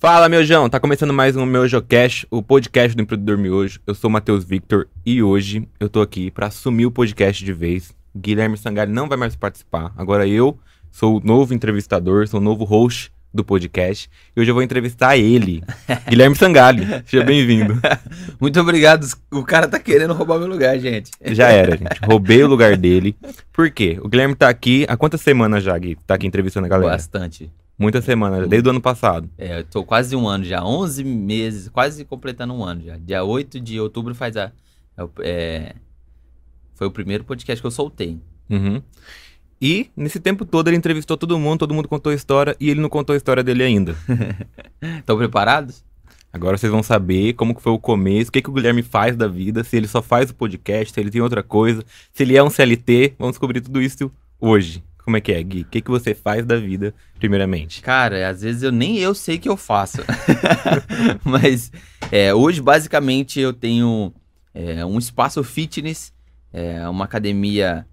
Fala, meu João! Tá começando mais um meu Jocast, o podcast do Empreendedor Miojo. Eu sou o Matheus Victor e hoje eu tô aqui pra assumir o podcast de vez. Guilherme Sangalli não vai mais participar. Agora eu sou o novo entrevistador, sou o novo host do podcast. E hoje eu vou entrevistar ele, Guilherme Sangalli. Seja bem-vindo. Muito obrigado. O cara tá querendo roubar meu lugar, gente. Já era, gente. Roubei o lugar dele. Por quê? O Guilherme tá aqui há quantas semanas já, Gui? Tá aqui entrevistando a galera? Bastante. Muitas semanas, desde o ano passado. É, eu tô quase um ano já, 11 meses, quase completando um ano já. Dia 8 de outubro faz a. É, foi o primeiro podcast que eu soltei. Uhum. E nesse tempo todo ele entrevistou todo mundo, todo mundo contou a história e ele não contou a história dele ainda. Estão preparados? Agora vocês vão saber como foi o começo, o que, que o Guilherme faz da vida, se ele só faz o podcast, se ele tem outra coisa, se ele é um CLT. Vamos descobrir tudo isso hoje. Como é que é, Gui? O que, que você faz da vida, primeiramente? Cara, às vezes eu nem eu sei que eu faço. Mas é, hoje, basicamente, eu tenho é, um espaço fitness, é, uma academia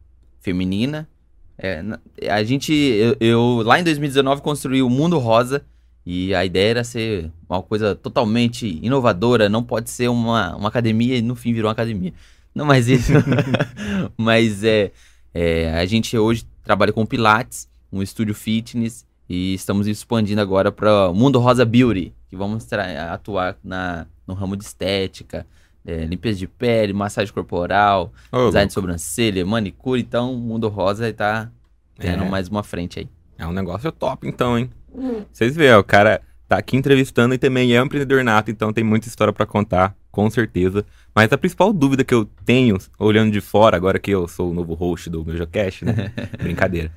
feminina. É, a gente, eu, eu, lá em 2019, construí o Mundo Rosa. E a ideia era ser uma coisa totalmente inovadora. Não pode ser uma, uma academia e no fim virou uma academia. Não mais isso. Mas é, é, a gente hoje trabalha com Pilates, um estúdio fitness, e estamos expandindo agora para o Mundo Rosa Beauty, que vamos atuar na, no ramo de estética, é, limpeza de pele, massagem corporal, oh, design de sobrancelha, manicure. Então, o Mundo Rosa está tendo é. mais uma frente aí. É um negócio top, então, hein? Vocês veem, o cara tá aqui entrevistando e também é um empreendedor nato, então tem muita história para contar, com certeza. Mas a principal dúvida que eu tenho, olhando de fora, agora que eu sou o novo host do meu Jocast, né? Brincadeira.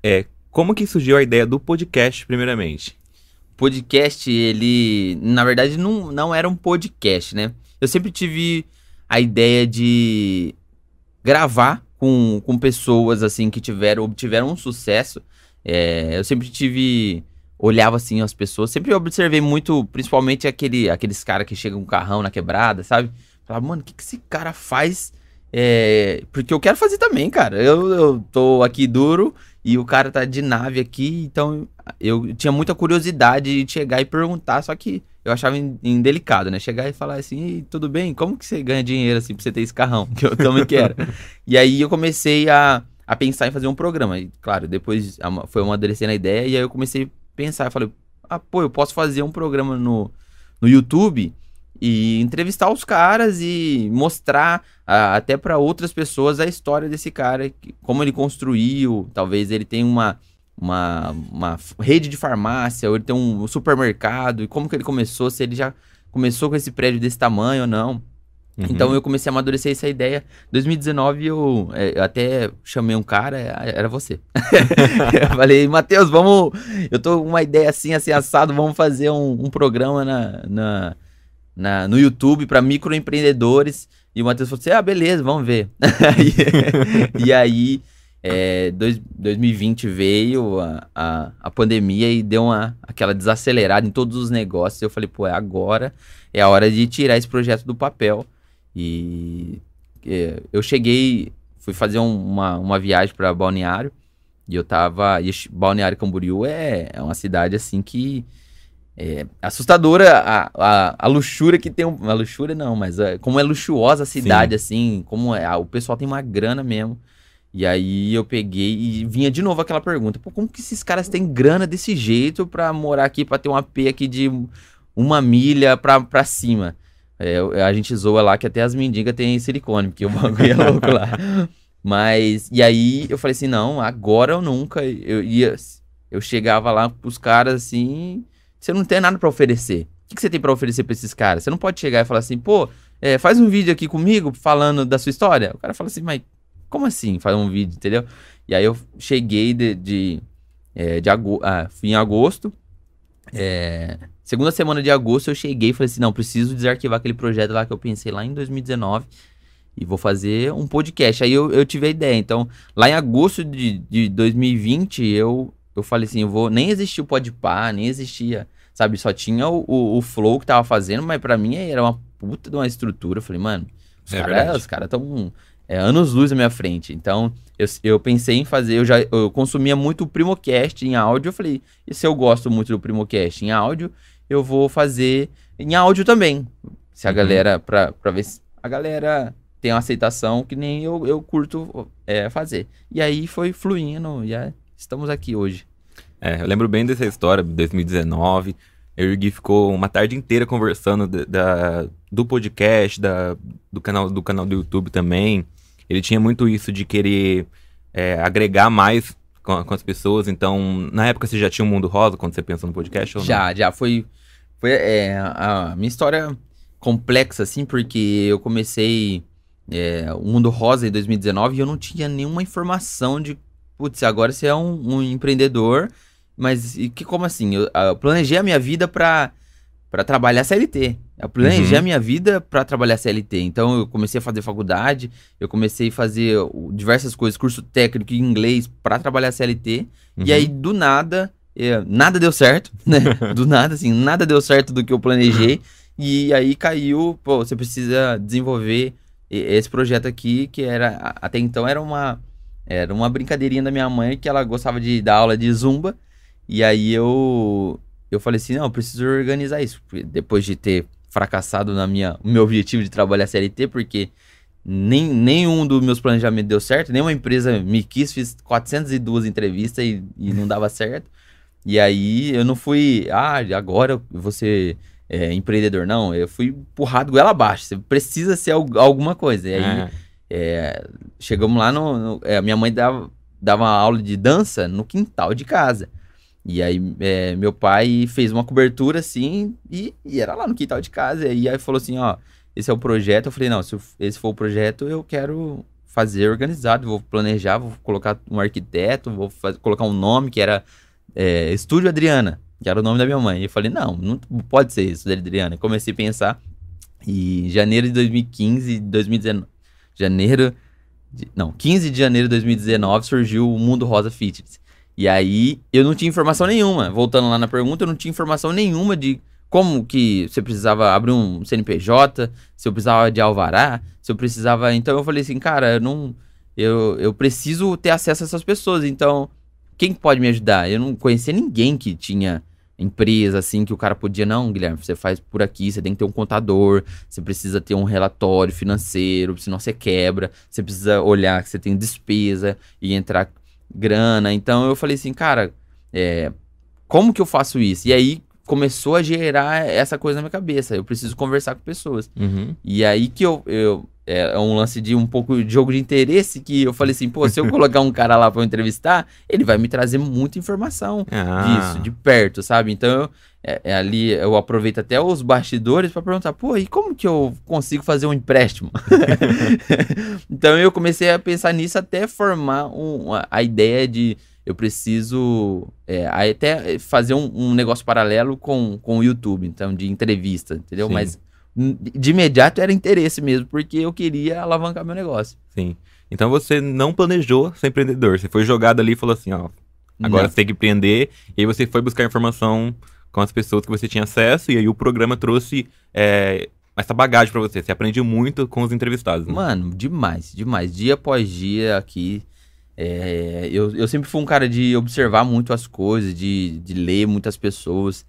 É como que surgiu a ideia do podcast, primeiramente? Podcast, ele, na verdade, não, não era um podcast, né? Eu sempre tive a ideia de gravar com, com pessoas, assim, que tiveram, obtiveram um sucesso. É, eu sempre tive olhava assim as pessoas. Sempre observei muito, principalmente aquele, aqueles caras que chegam com um carrão na quebrada, sabe? Falava, mano, o que, que esse cara faz? É, porque eu quero fazer também, cara. Eu, eu tô aqui duro e o cara tá de nave aqui, então eu tinha muita curiosidade de chegar e perguntar, só que eu achava indelicado, né? Chegar e falar assim, tudo bem, como que você ganha dinheiro assim pra você ter esse carrão? Que eu também quero. e aí eu comecei a, a pensar em fazer um programa. E, claro, depois foi amadurecendo a ideia e aí eu comecei pensar, eu falei, ah, pô, eu posso fazer um programa no, no YouTube e entrevistar os caras e mostrar até para outras pessoas a história desse cara, como ele construiu, talvez ele tenha uma, uma, uma rede de farmácia, ou ele tem um supermercado, e como que ele começou, se ele já começou com esse prédio desse tamanho ou não. Uhum. Então eu comecei a amadurecer essa ideia. 2019 eu, é, eu até chamei um cara, é, era você. eu falei, Matheus, vamos. Eu tô com uma ideia assim, assim, assado, vamos fazer um, um programa na, na na, no YouTube para microempreendedores. E o Matheus falou assim: ah, beleza, vamos ver. e, aí, é, dois, 2020 veio a, a, a, pandemia e deu uma, aquela desacelerada em todos os negócios. Eu falei: pô, é agora, é a hora de tirar esse projeto do papel. E é, eu cheguei, fui fazer um, uma, uma viagem para Balneário. E eu tava. E Balneário Camboriú é, é uma cidade assim que é assustadora a, a, a, luxúria que tem. A luxúria não, mas a, é, como é luxuosa a cidade, Sim. assim, como é. O pessoal tem uma grana mesmo. E aí eu peguei e vinha de novo aquela pergunta: pô, como que esses caras têm grana desse jeito pra morar aqui, pra ter um AP aqui de uma milha pra, pra cima? É, a gente zoa lá que até as mendigas têm silicone, porque o bagulho é louco lá. Mas, e aí eu falei assim: não, agora ou nunca. Eu ia. Eu chegava lá pros caras assim você não tem nada para oferecer. O que, você tem para oferecer para esses caras? Você não pode chegar e falar assim, pô, é, faz um vídeo aqui comigo falando da sua história. O cara fala assim, mas como assim faz um vídeo, entendeu? E aí eu cheguei de. de, é, de agosto, ah, fui em agosto. É, segunda semana de agosto eu cheguei e falei assim: não, preciso desarquivar aquele projeto lá que eu pensei lá em 2019 e vou fazer um podcast. Aí eu, eu tive a ideia. Então, lá em agosto de, de 2020, eu, eu falei assim: eu vou. Nem existia o Podpah, nem existia sabe? Só tinha o, o, o flow que tava fazendo, mas para mim era uma puta de uma estrutura. Eu falei, mano, os é caras cara estão é, anos luz na minha frente. Então, eu, eu pensei em fazer, eu já eu consumia muito o Primocast em áudio. Eu falei, e se eu gosto muito do Primocast em áudio, eu vou fazer em áudio também. Se a Uhum. galera, pra, pra ver se a galera tem uma aceitação que nem eu, eu curto é, fazer. E aí foi fluindo, e estamos aqui hoje. É, eu lembro bem dessa história, 2019. Eu e o Gui ficou uma tarde inteira conversando da, da- do podcast, da, do, canal, do canal do YouTube também. Ele tinha muito isso de querer é, agregar mais com, com as pessoas. Então, na época você já tinha um mundo rosa quando você pensou no podcast? ou não? Já, já foi. Foi é, a minha história complexa, assim, porque eu comecei é, o Mundo Rosa em 2019 e eu não tinha nenhuma informação de. Putz, agora você é um, um empreendedor, mas e que como assim? Eu, ah, eu planejei a minha vida pra, pra trabalhar CLT. Eu planejei Uhum. a minha vida pra trabalhar CLT. Então eu comecei a fazer faculdade, eu comecei a fazer diversas coisas, curso técnico em inglês pra trabalhar CLT. Uhum. E aí, do nada, é, nada deu certo, né? Do nada, assim, nada deu certo do que eu planejei. E aí caiu, pô, você precisa desenvolver esse projeto aqui, que era, até então era uma, era uma brincadeirinha da minha mãe, que ela gostava de dar aula de zumba. E aí eu, eu falei assim, não, eu preciso organizar isso. Depois de ter fracassado na minha, no meu objetivo de trabalhar CLT, porque nem, nenhum dos meus planejamentos deu certo, nenhuma empresa me quis, fiz 402 entrevistas e, e não dava certo. E aí eu não fui, ah, agora você é empreendedor, não. Eu fui empurrado goela abaixo. Você precisa ser al- alguma coisa. E aí É. é, chegamos lá no. no- é, minha mãe dava, dava uma aula de dança no quintal de casa. E aí é, meu pai fez uma cobertura assim e, e era lá no quintal de casa. E aí falou assim: ó, esse é o projeto. Eu falei: não, se esse for o projeto, eu quero fazer organizado, vou planejar, vou colocar um arquiteto, vou faz- colocar um nome que era é, Estúdio Adriana, que era o nome da minha mãe. E eu falei: não, não pode ser Estúdio Adriana. E comecei a pensar. E janeiro de 2015, 2019, janeiro. de- não, 15 de janeiro de 2019 surgiu o Mundo Rosa Fitness. E aí eu não tinha informação nenhuma. Voltando lá na pergunta, eu não tinha informação nenhuma de como que você precisava abrir um CNPJ, se eu precisava de alvará, se eu precisava. Então eu falei assim, cara, eu não. Eu, eu preciso ter acesso a essas pessoas. Então, quem pode me ajudar? Eu não conhecia ninguém que tinha empresa assim que o cara podia, não, Guilherme, você faz por aqui, você tem que ter um contador, você precisa ter um relatório financeiro, senão você quebra, você precisa olhar que você tem despesa e entrar grana. Então eu falei assim, cara, é, como que eu faço isso? E aí começou a gerar essa coisa na minha cabeça. Eu preciso conversar com pessoas. Uhum. E aí que eu, eu é um lance de um pouco de jogo de interesse que eu falei assim, pô, se eu colocar um cara lá pra eu entrevistar, ele vai me trazer muita informação Ah. disso, de perto, sabe? Então, eu, é, é ali eu aproveito até os bastidores pra perguntar, pô, e como que eu consigo fazer um empréstimo? então, eu comecei a pensar nisso até formar um- a, ideia de eu preciso é, até fazer um, um negócio paralelo com, com o YouTube, então, de entrevista, entendeu? Sim. Mas de imediato era interesse mesmo, porque eu queria alavancar meu negócio. Sim. Então você não planejou ser empreendedor. Você foi jogado ali e falou assim, ó. Agora Não. você tem que empreender. E aí você foi buscar informação com as pessoas que você tinha acesso. E aí o programa trouxe é, essa bagagem pra você. Você aprendeu muito com os entrevistados. Né? Mano, demais, demais. Dia após dia aqui. é, eu, eu sempre fui um cara de observar muito as coisas, de, de ler muitas pessoas.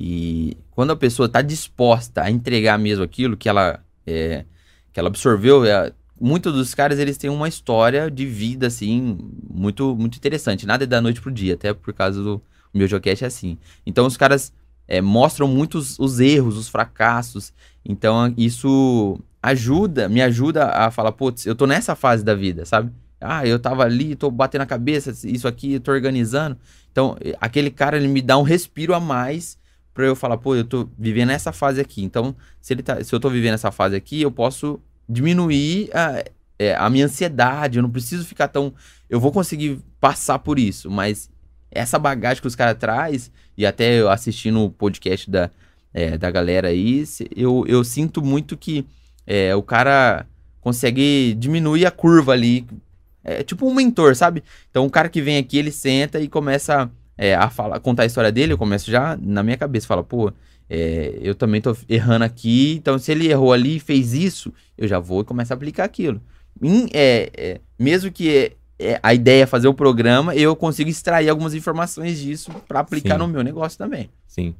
E quando a pessoa tá disposta a entregar mesmo aquilo que ela, é, que ela absorveu, é, muitos dos caras eles têm uma história de vida assim muito muito interessante. Nada é da noite pro dia, até por causa do meu Jocast é assim. Então os caras é, mostram muitos os erros, os fracassos. Então isso ajuda, me ajuda a falar, putz, eu tô nessa fase da vida, sabe? Ah, eu tava ali, tô batendo a cabeça, isso aqui, tô organizando. Então, aquele cara, ele me dá um respiro a mais pra eu falar, pô, eu tô vivendo essa fase aqui. Então, se, ele tá, se eu tô vivendo essa fase aqui, eu posso diminuir a, é, a minha ansiedade, eu não preciso ficar tão... Eu vou conseguir passar por isso, mas essa bagagem que os caras traz e até eu assistindo o podcast da, é, da galera aí, eu, eu sinto muito que é, o cara consegue diminuir a curva ali. É tipo um mentor, sabe? Então o cara que vem aqui, ele senta e começa é, a falar, contar a história dele, eu começo já na minha cabeça, fala, pô, é, eu também tô errando aqui, então se ele errou ali e fez isso, eu já vou e começo a aplicar aquilo. Em- é, é, mesmo que é, é, a ideia é fazer o programa, eu consigo extrair algumas informações disso pra aplicar Sim. no meu negócio também. Sim.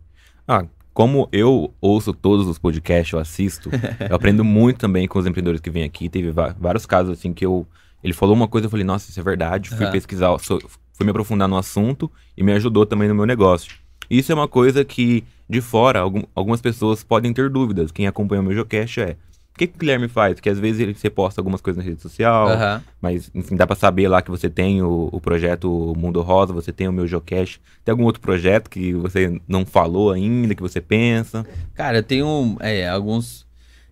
Ah, como eu ouço todos os podcasts, eu assisto, eu aprendo muito também com os empreendedores que vêm aqui. Teve vários casos assim que eu. Ele falou uma coisa, eu falei, nossa, isso é verdade. Fui uhum. pesquisar, fui me aprofundar no assunto e me ajudou também no meu negócio. Isso é uma coisa que, de fora, algum, algumas pessoas podem ter dúvidas. Quem acompanha o meu Geocache é. O que, que o Guilherme faz? Porque às vezes ele, você posta algumas coisas na rede social, uhum. mas enfim, dá pra saber lá que você tem o, o projeto Mundo Rosa, você tem o meu Geocache. Tem algum outro projeto que você não falou ainda, que você pensa? Cara, eu tenho é, alguns.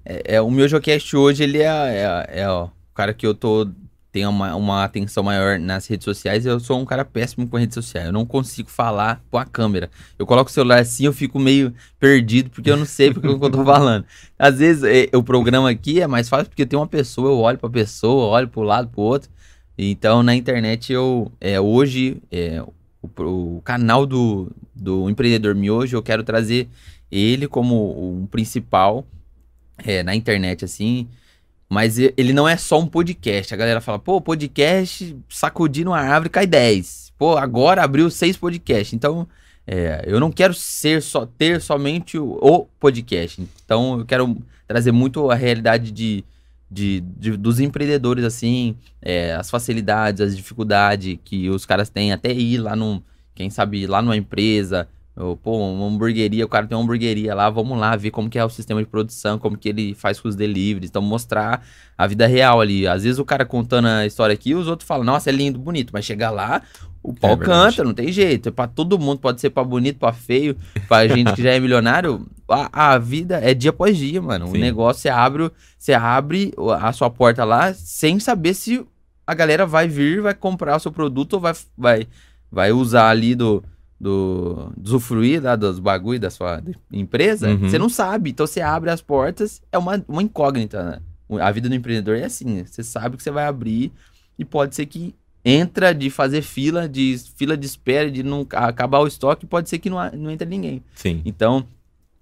É, é, o meu Geocache hoje, ele é, é, é ó, o cara que eu tô tenha uma, uma atenção maior nas redes sociais. Eu sou um cara péssimo com redes sociais. Eu não consigo falar com a câmera. Eu coloco o celular assim, eu fico meio perdido, porque eu não sei porque eu tô falando. Às vezes é, o programa aqui é mais fácil porque tem uma pessoa, eu olho pra pessoa, olho pro lado, pro outro. Então na internet eu. É, hoje, é, o, o canal do, do Empreendedor Miojo, eu quero trazer ele como um principal é, na internet, assim. Mas ele não é só um podcast. A galera fala, pô, podcast, sacudindo uma árvore, cai 10. Pô, agora abriu seis podcasts. Então, é, eu não quero ser só ter somente o, o, podcast. Então, eu quero trazer muito a realidade de, de, de dos empreendedores, assim, é, as facilidades, as dificuldades que os caras têm, até ir lá num, quem sabe, lá numa empresa, ou, pô, uma hamburgueria, o cara tem uma hamburgueria lá, vamos lá ver como que é o sistema de produção, como que ele faz com os deliveries, então mostrar a vida real ali. Às vezes o cara contando a história aqui, os outros falam, nossa, é lindo, bonito, mas chegar lá, o pau é canta, não tem jeito. É pra todo mundo, pode ser pra bonito, pra feio, pra gente que já é milionário. A, a vida é dia após dia, mano. Sim. O negócio, você abre, você abre a sua porta lá sem saber se a galera vai vir, vai comprar o seu produto ou vai, vai, vai usar ali do do usufruir lá dos bagulho da sua empresa, uhum. você não sabe. Então você abre as portas, é uma, uma incógnita, né? A vida do empreendedor é assim, você sabe que você vai abrir e pode ser que entra de fazer fila, de fila de espera, de não acabar o estoque, pode ser que não, não entre ninguém. Sim. Então,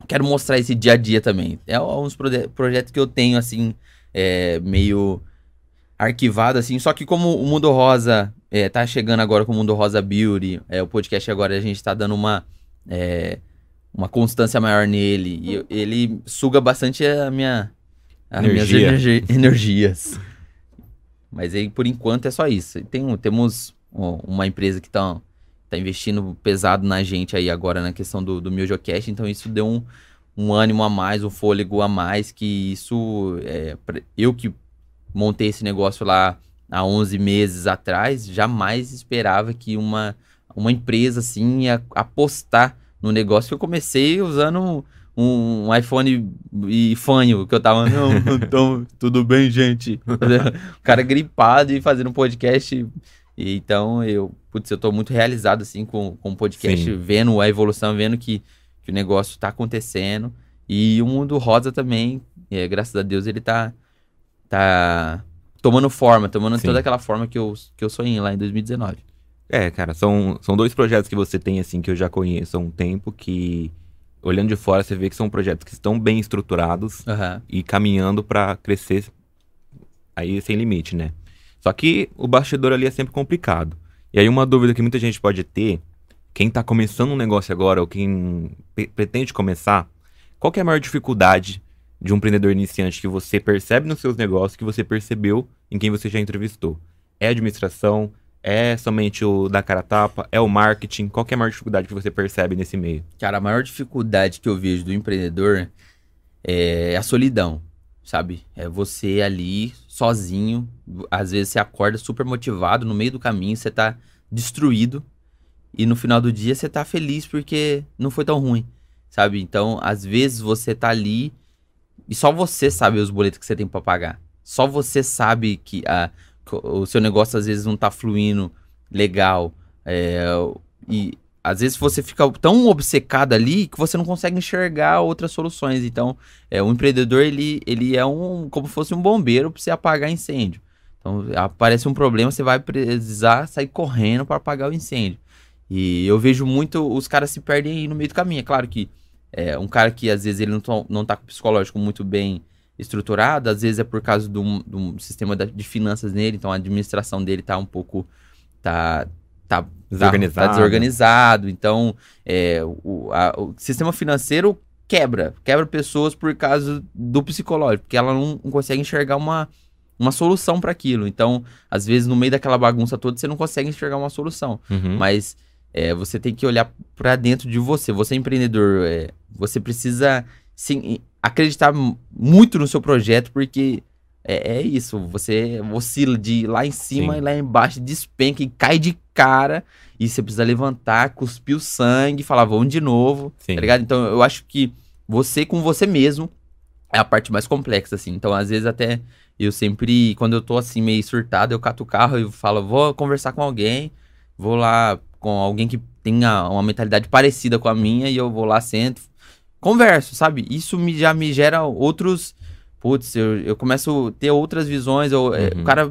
quero mostrar esse dia a dia também. É uns proje projetos que eu tenho, assim, é, meio arquivado, assim. Só que como o Mundo Rosa é, tá chegando agora com o Mundo Rosa Beauty, é, o podcast agora a gente tá dando uma, é, uma constância maior nele. E ele suga bastante a minha, as Energia. minhas energi energias. Mas aí, por enquanto, é só isso. Tem, temos uma empresa que tá, tá investindo pesado na gente aí agora na questão do, do MiojoCast, então isso deu um, um ânimo a mais, um fôlego a mais, que isso, é, eu que montei esse negócio lá há 11 meses atrás, jamais esperava que uma, uma empresa assim ia apostar no negócio que eu comecei usando um, um iPhone e fanho, que eu tava, não, então, tudo bem, gente. o cara gripado e fazendo um podcast. E, então, eu, putz, eu tô muito realizado, assim, com, com o podcast, Sim. vendo a evolução, vendo que, que o negócio tá acontecendo. E o mundo rosa também, é, graças a Deus, ele tá tá tomando forma, tomando Sim. toda aquela forma que eu, que eu sonhei lá em 2019. É, cara, são, são dois projetos que você tem, assim, que eu já conheço há um tempo, que olhando de fora você vê que são projetos que estão bem estruturados uhum. e caminhando para crescer aí sem limite, né? Só que o bastidor ali é sempre complicado. E aí uma dúvida que muita gente pode ter, quem tá começando um negócio agora ou quem pretende começar, qual que é a maior dificuldade de um empreendedor iniciante que você percebe nos seus negócios, que você percebeu em quem você já entrevistou? É administração? É somente o da cara tapa? É o marketing? Qual é a maior dificuldade que você percebe nesse meio? Cara, a maior dificuldade que eu vejo do empreendedor é a solidão, sabe? É você ali sozinho, às vezes você acorda super motivado, no meio do caminho você tá destruído e no final do dia você tá feliz porque não foi tão ruim, sabe? Então, às vezes você tá ali e só você sabe os boletos que você tem para pagar. Só você sabe que a, o seu negócio às vezes não tá fluindo legal. É, e às vezes você fica tão obcecado ali que você não consegue enxergar outras soluções. Então, é, o empreendedor ele, ele é um como se fosse um bombeiro para você apagar incêndio. Então, aparece um problema, você vai precisar sair correndo para apagar o incêndio. E eu vejo muito os caras se perdem aí no meio do caminho. É claro que é, um cara que às vezes ele não, tô, não tá com o psicológico muito bem estruturado, às vezes é por causa de um, de um sistema de finanças nele, então a administração dele tá um pouco. tá, tá, tá desorganizado. Tá, tá desorganizado. Então, é, o, a, o sistema financeiro quebra. Quebra pessoas por causa do psicológico, porque ela não, não consegue enxergar uma, uma solução para aquilo. Então, às vezes, no meio daquela bagunça toda, você não consegue enxergar uma solução. Uhum. Mas é, você tem que olhar para dentro de você. Você é empreendedor, é, você precisa sim, acreditar muito no seu projeto, porque é, é isso. Você oscila de lá em cima Sim. e lá embaixo, despenca e cai de cara. E você precisa levantar, cuspir o sangue, falar, vamos de novo. Sim. Tá ligado? Então eu acho que você com você mesmo é a parte mais complexa, assim. Então, às vezes, até eu sempre, quando eu tô assim, meio surtado, eu cato o carro e falo, vou conversar com alguém, vou lá com alguém que tenha uma mentalidade parecida com a minha, e eu vou lá, sento, converso, sabe? Isso me, já me gera outros. Putz, eu, eu começo a ter outras visões. Eu, é, Uhum. o cara.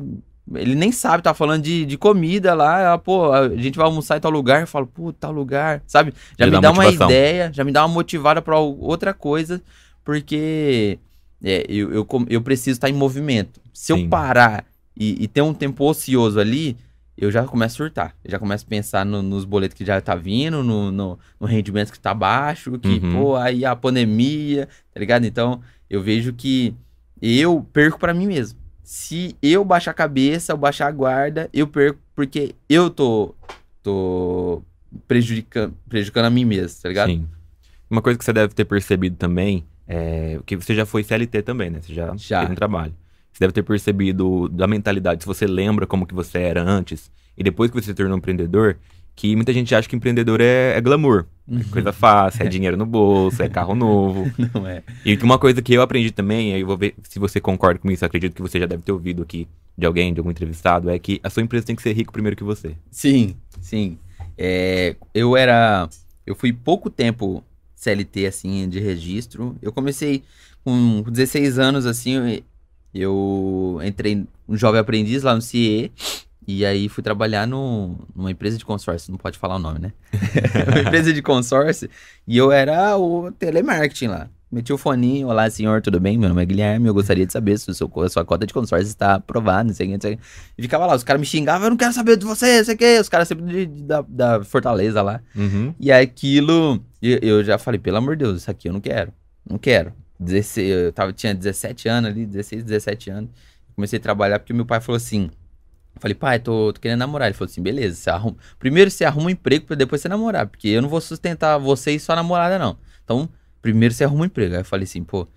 Ele nem sabe, tá falando de, de comida lá, pô, a gente vai almoçar em tal lugar, eu falo, pô, tal lugar, sabe? Já me dá dá uma ideia, já me dá uma motivada pra outra coisa, porque é, eu, eu, eu preciso estar em movimento. Se Sim. eu parar e, e ter um tempo ocioso ali, eu já começo a surtar. Eu já começo a pensar no- nos boletos que já tá vindo, no, no, no rendimento que tá baixo, que, Uhum. pô, aí a pandemia, tá ligado? Então, eu vejo que eu perco pra mim mesmo. Se eu baixar a cabeça, eu baixar a guarda, eu perco porque eu tô, tô prejudicando, prejudicando a mim mesmo, tá ligado? Sim. Uma coisa que você deve ter percebido também é que você já foi CLT também, né? Você já, Já. fez um trabalho. Você deve ter percebido da mentalidade, se você lembra como que você era antes e depois que você se tornou empreendedor, que muita gente acha que empreendedor é, é glamour. É coisa fácil, é dinheiro no bolso, é carro novo. Não é. E uma coisa que eu aprendi também, aí eu vou ver se você concorda com isso, acredito que você já deve ter ouvido aqui de alguém, de algum entrevistado, é que a sua empresa tem que ser rico primeiro que você. Sim, sim. É, eu era. Eu fui pouco tempo CLT, assim, de registro. Eu comecei com 16 anos, assim, eu, entrei um jovem aprendiz lá no CIE. E aí fui trabalhar no, numa empresa de consórcio, não pode falar o nome, né? uma empresa de consórcio. E eu era o telemarketing lá. Meti o foninho, olá senhor, tudo bem? Meu nome é Guilherme, eu gostaria de saber se o seu, a sua cota de consórcio está aprovada, não sei o que, não sei o que. E ficava lá, os caras me xingavam, eu não quero saber de você, não sei o que. Os caras sempre de- de- da, da Fortaleza lá. Uhum. E aquilo, eu, eu já falei, pelo amor de Deus, isso aqui eu não quero. Não quero. 16, eu tava, tinha 17 anos ali, 16, 17 anos. Comecei a trabalhar porque meu pai falou assim. Falei, pai, tô, tô querendo namorar. Ele falou assim, beleza, você arruma. Primeiro você arruma um emprego pra depois você namorar. Porque eu não vou sustentar você e sua namorada, não. Então, primeiro você arruma um emprego. Aí eu falei assim, pô,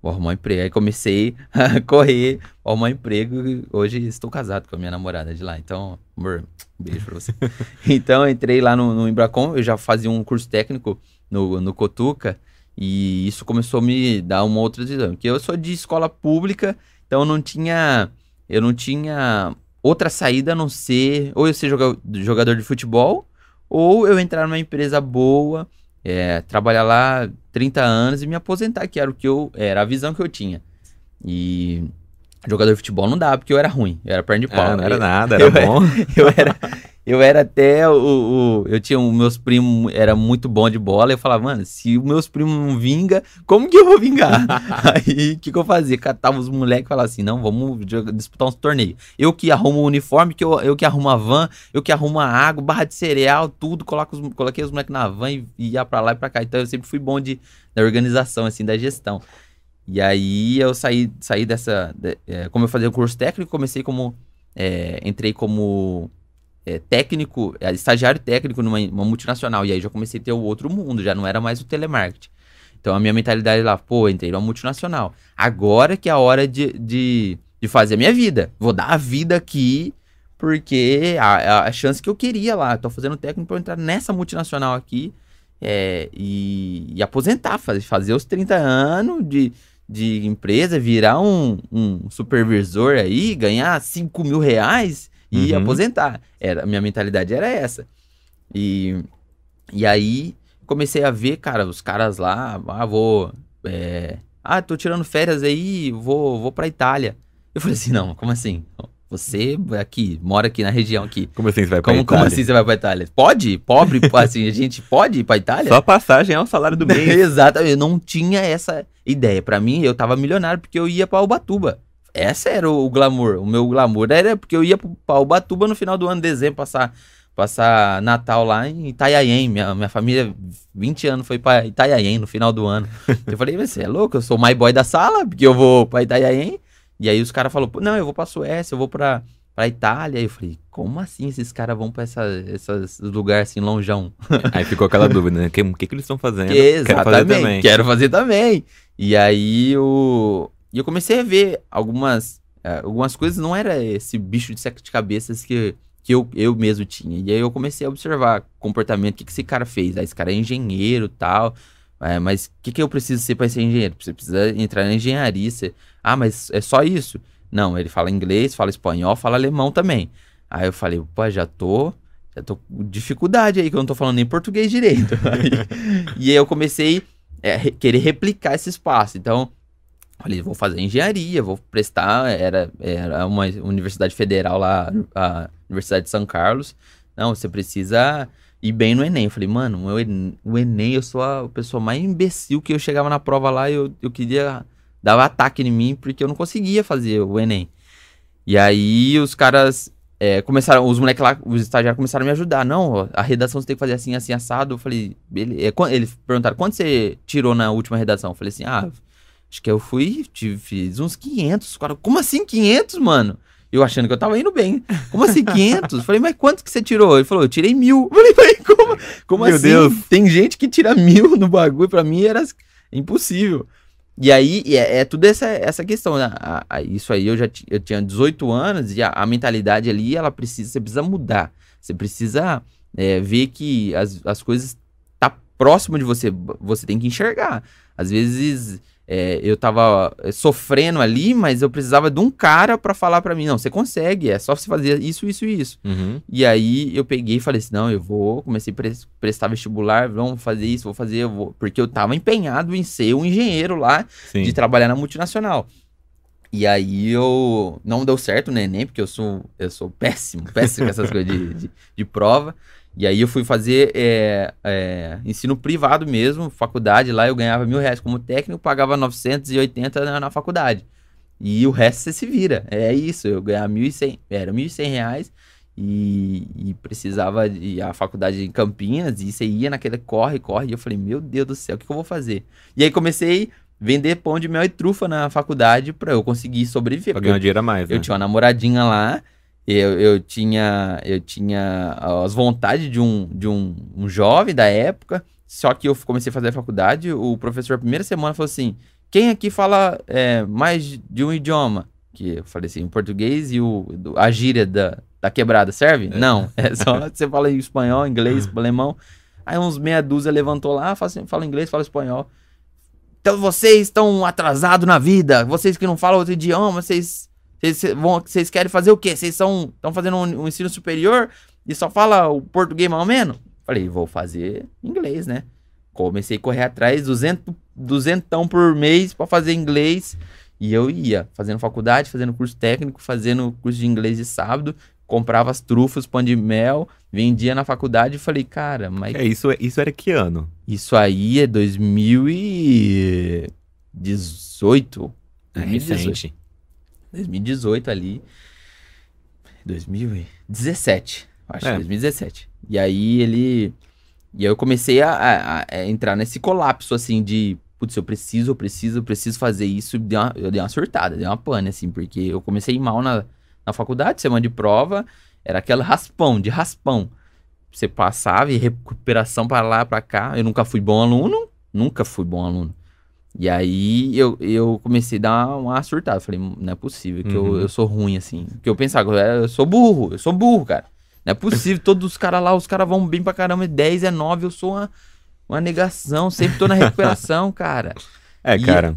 vou arrumar um emprego. Aí comecei a correr, vou arrumar um emprego. e Hoje estou casado com a minha namorada de lá. Então, amor, um beijo pra você. então, eu entrei lá no, no Embracom, eu já fazia um curso técnico no, no Cotuca. E isso começou a me dar uma outra visão. Porque eu sou de escola pública, então eu não tinha. Eu não tinha outra saída a não ser ou eu ser joga- jogador de futebol, ou eu entrar numa empresa boa, é, trabalhar lá 30 anos e me aposentar, que era o que eu. Era a visão que eu tinha. E jogador de futebol não dava, porque eu era ruim, eu era perna de pau. Ah, não era nada, era eu- bom. eu era, eu era até o, o- Eu tinha. Os meus primos era muito bom de bola. Eu falava, mano, se os meus primos não vinga, como que eu vou vingar? Aí o que, que eu fazia? Catava os moleques e falava assim: não, vamos disputar uns torneios. Eu que arrumo o uniforme, que eu, eu que arrumo a van, eu que arrumo a água, barra de cereal, tudo. Coloco os, coloquei os moleques na van e ia pra lá e pra cá. Então eu sempre fui bom de, da organização, assim, da gestão. E aí eu saí, saí dessa. de- é, como eu fazia o curso técnico, comecei como. é, entrei como é, técnico, é, estagiário técnico numa, multinacional. E aí já comecei a ter o outro mundo, já não era mais o telemarketing. Então a minha mentalidade lá, pô, entrei numa multinacional. Agora que é a hora de, de, de fazer a minha vida. Vou dar a vida aqui, porque a, a, chance que eu queria lá. Tô fazendo técnico eu entrar nessa multinacional aqui é, e, e aposentar, fazer, fazer os 30 anos de, de empresa, virar um, um supervisor aí, ganhar 5 mil reais e Uhum. aposentar. Era, minha mentalidade era essa. E, e aí comecei a ver, cara, os caras lá, ah, vou. é, ah, tô tirando férias aí, vou, vou pra Itália. Eu falei assim, não, como assim? Você aqui, mora aqui na região aqui. Como assim você vai pra Como, como Itália? assim você vai pra Itália? Pode? Pobre? assim, a gente pode ir pra Itália? Só a passagem é o salário do mês. Exatamente, eu não tinha essa ideia. Pra mim, eu tava milionário porque eu ia pra Ubatuba. Essa era o glamour. O meu glamour era porque eu ia pra Ubatuba no final do ano, dezembro, passar passar Natal lá em Itanhaém. Minha, minha família, 20 anos, foi pra Itanhaém no final do ano. eu falei, você é louco? Eu sou o my boy da sala, porque eu vou pra Itanhaém. E aí os caras falaram, não, eu vou pra Suécia, eu vou pra, pra Itália. Aí eu falei, como assim esses caras vão pra esses lugares assim, longeão? Aí ficou aquela dúvida, né? O que, que, que eles estão fazendo? Exatamente, quero fazer também. Quero fazer também. E aí eu, eu comecei a ver algumas, uh, algumas coisas, não era esse bicho de sete cabeças que que eu, eu mesmo tinha. E aí eu comecei a observar comportamento, o que, que esse cara fez? Ah, esse cara é engenheiro tal. É, mas o que, que eu preciso ser para ser engenheiro? Você precisa entrar na engenharia. Você... Ah, mas é só isso? Não, ele fala inglês, fala espanhol, fala alemão também. Aí eu falei, pô, já tô. Já tô com dificuldade aí, que eu não tô falando nem português direito. e aí eu comecei a é, querer replicar esse espaço. Então, Falei, vou fazer engenharia, vou prestar. Era, era uma universidade federal lá, a Universidade de São Carlos. Não, você precisa ir bem no Enem. Eu falei, mano, o Enem, eu sou a pessoa mais imbecil que eu chegava na prova lá e eu, eu queria. Dava ataque em mim porque eu não conseguia fazer o Enem. E aí os caras é, começaram, os moleques lá, os estagiários começaram a me ajudar. Não, a redação você tem que fazer assim, assim, assado. Eu falei, ele, é, eles perguntaram, quanto você tirou na última redação? Eu falei assim, ah, Acho que eu fui, tive, fiz uns 500. Cara, como assim 500, mano? Eu achando que eu tava indo bem. Como assim 500? falei, mas quanto que você tirou? Ele falou, eu tirei mil. Eu falei, como, como Meu assim? Deus. Tem gente que tira mil no bagulho. Pra mim era impossível. E aí, é, é tudo essa, essa questão. Né? A, a, isso aí, eu já eu tinha 18 anos e a, a, mentalidade ali, ela precisa, você precisa mudar. Você precisa é, ver que as, as coisas tá próximo de você. Você tem que enxergar. Às vezes é, eu tava é, sofrendo ali, mas eu precisava de um cara para falar para mim, não, você consegue, é só você fazer isso, isso e isso. Uhum. E aí eu peguei e falei assim, não, eu vou, comecei a pre prestar vestibular, vamos fazer isso, vou fazer, eu vou, porque eu tava empenhado em ser um engenheiro lá, Sim. de trabalhar na multinacional. E aí eu não deu certo no Enem, porque eu sou, eu sou péssimo, péssimo com essas coisas de, de, de prova. E aí eu fui fazer é, é, ensino privado mesmo, faculdade. Lá eu ganhava mil reais como técnico, pagava 980 na, na faculdade. E o resto você se vira. É isso, eu ganhava 1.100, era 1.100 reais e, e, precisava de a faculdade em Campinas e você ia naquele corre, corre. E eu falei, meu Deus do céu, o que, que eu vou fazer? E aí comecei a vender pão de mel e trufa na faculdade para eu conseguir sobreviver. Pra ganhar dinheiro a mais, né? Eu tinha uma namoradinha lá eu, eu tinha eu tinha as vontades de um, de um, um jovem da época, só que eu comecei a fazer a faculdade, o professor, a primeira semana, falou assim, quem aqui fala é, mais de um idioma? Que eu falei assim, o português e o, a gíria da, da quebrada, serve? É. Não, é só você fala em espanhol, inglês, alemão. Aí uns meia dúzia levantou lá, fala, assim, fala inglês, fala espanhol. Então vocês estão atrasados na vida, vocês que não falam outro idioma, vocês vocês, querem fazer o quê? Vocês estão fazendo um, um, ensino superior e só fala o português mais ou menos? Falei, vou fazer inglês, né? Comecei a correr atrás, 200, 200 por mês para fazer inglês. E eu ia fazendo faculdade, fazendo curso técnico, fazendo curso de inglês de sábado, comprava as trufas, pão de mel, vendia na faculdade e falei, cara, mas. É, isso, isso era que ano? Isso aí é 2018. É recente. 2018 ali. 2017, acho, é. 2017. E aí ele. E aí eu comecei a, a, a, entrar nesse colapso, assim, de. Putz, eu preciso, eu preciso, eu preciso fazer isso. Dei uma, eu dei uma surtada, dei uma pane, assim, porque eu comecei mal na, na faculdade, semana de prova, era aquele raspão, de raspão. Você passava e recuperação para lá, para cá. Eu nunca fui bom aluno, nunca fui bom aluno. E aí eu, eu comecei a dar uma surtada. Falei, não é possível que uhum. eu, eu sou ruim assim. Porque eu pensava, eu sou burro, eu sou burro, cara. Não é possível, todos os caras lá, os caras vão bem pra caramba, 10 é 9, eu sou uma, uma negação, sempre tô na recuperação, cara. É, e... cara,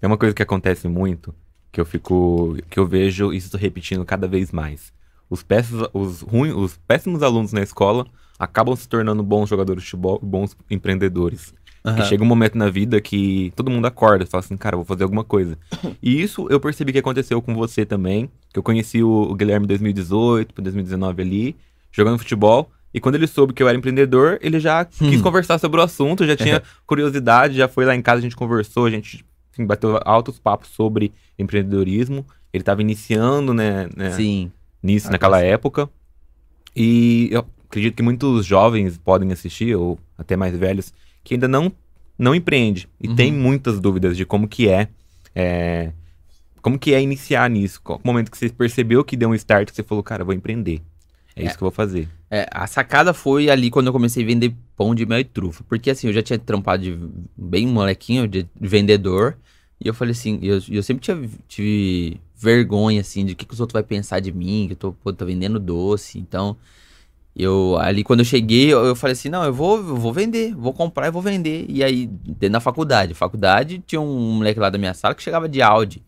é uma coisa que acontece muito, que eu fico, que eu vejo isso repetindo cada vez mais. Os péssimos, os ruins, os péssimos alunos na escola acabam se tornando bons jogadores de futebol, bons empreendedores. Uhum. Que chega um momento na vida que todo mundo acorda e fala assim, cara, vou fazer alguma coisa. E isso eu percebi que aconteceu com você também. Que eu conheci o, Guilherme em 2018, 2019 ali, jogando futebol. E quando ele soube que eu era empreendedor, ele já hum. quis conversar sobre o assunto, já tinha curiosidade, já foi lá em casa, a gente conversou, a gente assim, bateu altos papos sobre empreendedorismo. Ele estava iniciando, né, né Sim. nisso ah, naquela época. E eu, acredito que muitos jovens podem assistir, ou até mais velhos, que ainda não, não empreende. E Uhum. tem muitas dúvidas de como que é, é, como que é iniciar nisso. Qual o momento que você percebeu que deu um start, que você falou, cara, vou empreender. É, É. isso que eu vou fazer. É, a sacada foi ali quando eu comecei a vender pão de mel e trufa. Porque assim, eu já tinha trampado de bem molequinho, de vendedor. E eu falei assim, eu, eu sempre tinha, tive vergonha, assim, de o que, que os outros vão pensar de mim, que eu tô, pô, tô vendendo doce. Então, eu ali quando eu cheguei, eu, eu falei assim, não, eu vou, eu vou vender, vou comprar e vou vender. E aí, dentro da faculdade. Faculdade, tinha um moleque lá da minha sala que chegava de Audi.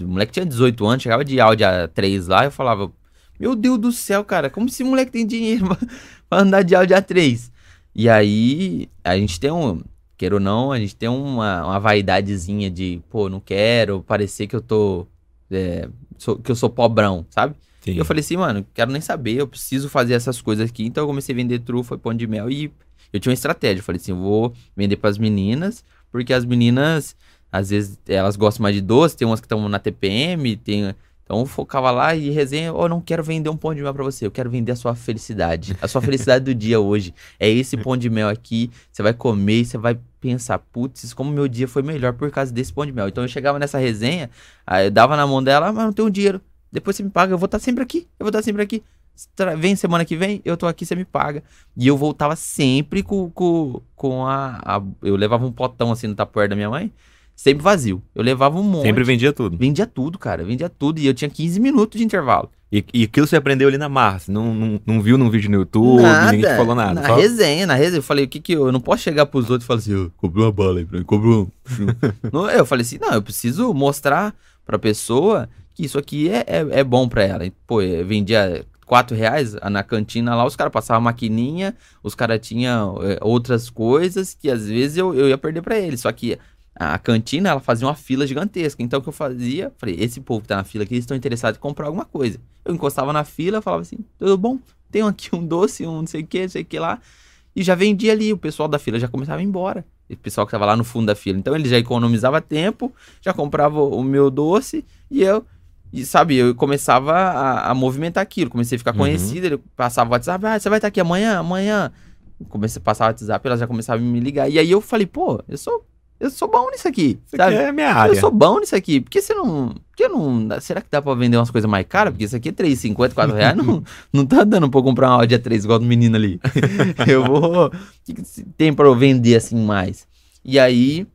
O moleque tinha 18 anos, chegava de Audi A3 lá, eu falava, meu Deus do céu, cara, como esse moleque tem dinheiro pra andar de Audi A3? E aí, a gente tem um, queira ou não, a gente tem uma, uma vaidadezinha de, pô, não quero parecer que eu tô, é, sou- que eu sou pobrão, sabe? Sim. E eu falei assim, mano, quero nem saber, eu preciso fazer essas coisas aqui. Então eu comecei a vender trufa e pão de mel e eu tinha uma estratégia. Eu falei assim, vou vender pras meninas, porque as meninas, às vezes, elas gostam mais de doce, tem umas que estão na TPM, tem... Então eu focava lá e resenha, oh, eu não quero vender um pão de mel pra você, eu quero vender a sua felicidade. A sua felicidade do dia hoje. É esse pão de mel aqui, você vai comer e você vai pensar, putz, como meu dia foi melhor por causa desse pão de mel. Então eu chegava nessa resenha, aí eu dava na mão dela, "Ah, mas não tenho dinheiro. Depois você me paga, eu vou estar sempre aqui. Eu vou estar sempre aqui. Vem semana que vem, eu tô aqui, você me paga. E eu voltava sempre com, com, com a, a- Eu levava um potão assim no tapoer da minha mãe, sempre vazio. Eu levava um monte. Sempre vendia tudo. Vendia tudo, cara. Vendia tudo. E eu tinha 15 minutos de intervalo. E, e aquilo você aprendeu ali na marra. Não, não, não viu num vídeo no YouTube, ninguém te falou nada. Na só- resenha, na resenha. Eu falei, o que que eu... Eu não posso chegar pros outros e falar assim, ô, comprou uma bala aí pra mim, comprou um... eu falei assim, não, eu preciso mostrar pra pessoa que isso aqui é, é, é bom pra ela. E, Pô, vendia 4 reais na cantina lá, os caras passavam maquininha, os caras tinham é, outras coisas que às vezes eu, eu ia perder pra eles. Só que a cantina, ela fazia uma fila gigantesca. Então o que eu fazia? Falei, esse povo que tá na fila aqui, eles estão interessados em comprar alguma coisa. Eu encostava na fila, falava assim, tudo bom? Tenho aqui um doce, um não sei o que, não sei o que lá. E já vendia ali, o pessoal da fila já começava a ir embora. O pessoal que tava lá no fundo da fila. Então ele já economizava tempo, já comprava o meu doce e eu, e sabe, eu começava a, a movimentar aquilo. Comecei a ficar Uhum. conhecido, ele passava o WhatsApp, ah, você vai estar aqui amanhã, amanhã. Comecei a passar o WhatsApp, ela já começava a me ligar. E aí eu falei, pô, eu sou, eu sou bom nisso aqui, Isso sabe? aqui é minha área. Eu sou bom nisso aqui. Por que você não. Por que não. Será que dá pra vender umas coisas mais caras? Porque isso aqui é 3,50, 4 reais. não, não tá dando pra eu comprar uma Audi A3 igual do menino ali. eu vou. O que, que tem pra eu vender assim mais? E aí,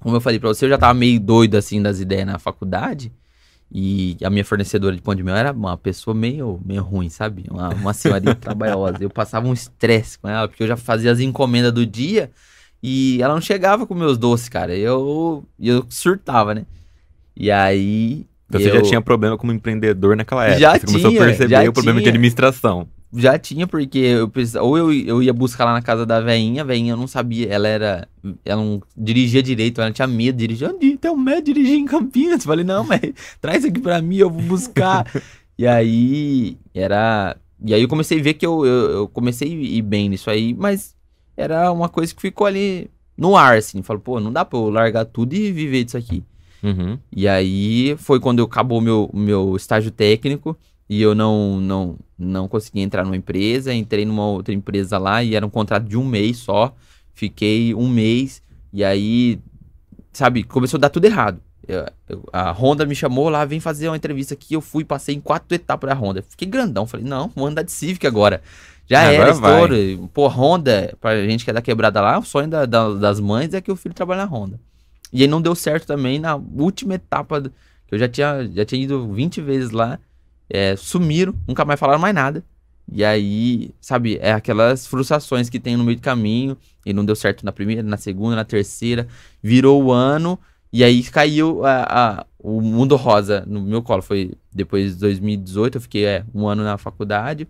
como eu falei pra você, eu já tava meio doido assim das ideias na faculdade. E a minha fornecedora de pão de mel era uma pessoa meio, meio ruim, sabe? Uma, uma senhorinha trabalhosa. Eu passava um estresse com ela, porque eu já fazia as encomendas do dia e ela não chegava com meus doces, cara. Eu, eu surtava, né? E aí. Então você eu já tinha problema como empreendedor naquela época. Já você começou tinha, a perceber o problema de administração. Já tinha, porque eu precisava, ou eu, eu ia buscar lá na casa da veinha, a veinha eu não sabia, ela era, ela não dirigia direito, ela tinha medo de dirigir, Andi, tem um medo de dirigir em Campinas, falei, não, mas traz aqui pra mim, eu vou buscar, e aí, era, e aí eu comecei a ver que eu, eu, eu comecei a ir bem nisso aí, mas era uma coisa que ficou ali no ar, assim, falei, pô, não dá pra eu largar tudo e viver disso aqui. Uhum. E aí foi quando acabou o meu, meu estágio técnico e eu não, não, não consegui entrar numa empresa. Entrei numa outra empresa lá e era um contrato de um mês só. Fiquei um mês e aí, sabe, começou a dar tudo errado. Eu- eu- a Honda me chamou lá, vem fazer uma entrevista aqui. Eu fui, passei em quatro etapas da Honda. Fiquei grandão, falei, não, vou andar de Civic agora. Já Agora era, estouro. Pô, Honda, pra gente que é da quebrada lá, o sonho da- da- das mães é que o filho trabalhe na Honda. E aí não deu certo também na última etapa, que eu já tinha, já tinha ido 20 vezes lá, é, sumiram, nunca mais falaram mais nada. E aí, sabe, é aquelas frustrações que tem no meio do caminho, e não deu certo na primeira, na segunda, na terceira, virou o ano, e aí caiu a, a- o mundo rosa no meu colo. Foi depois de 2018, eu fiquei é, um ano na faculdade,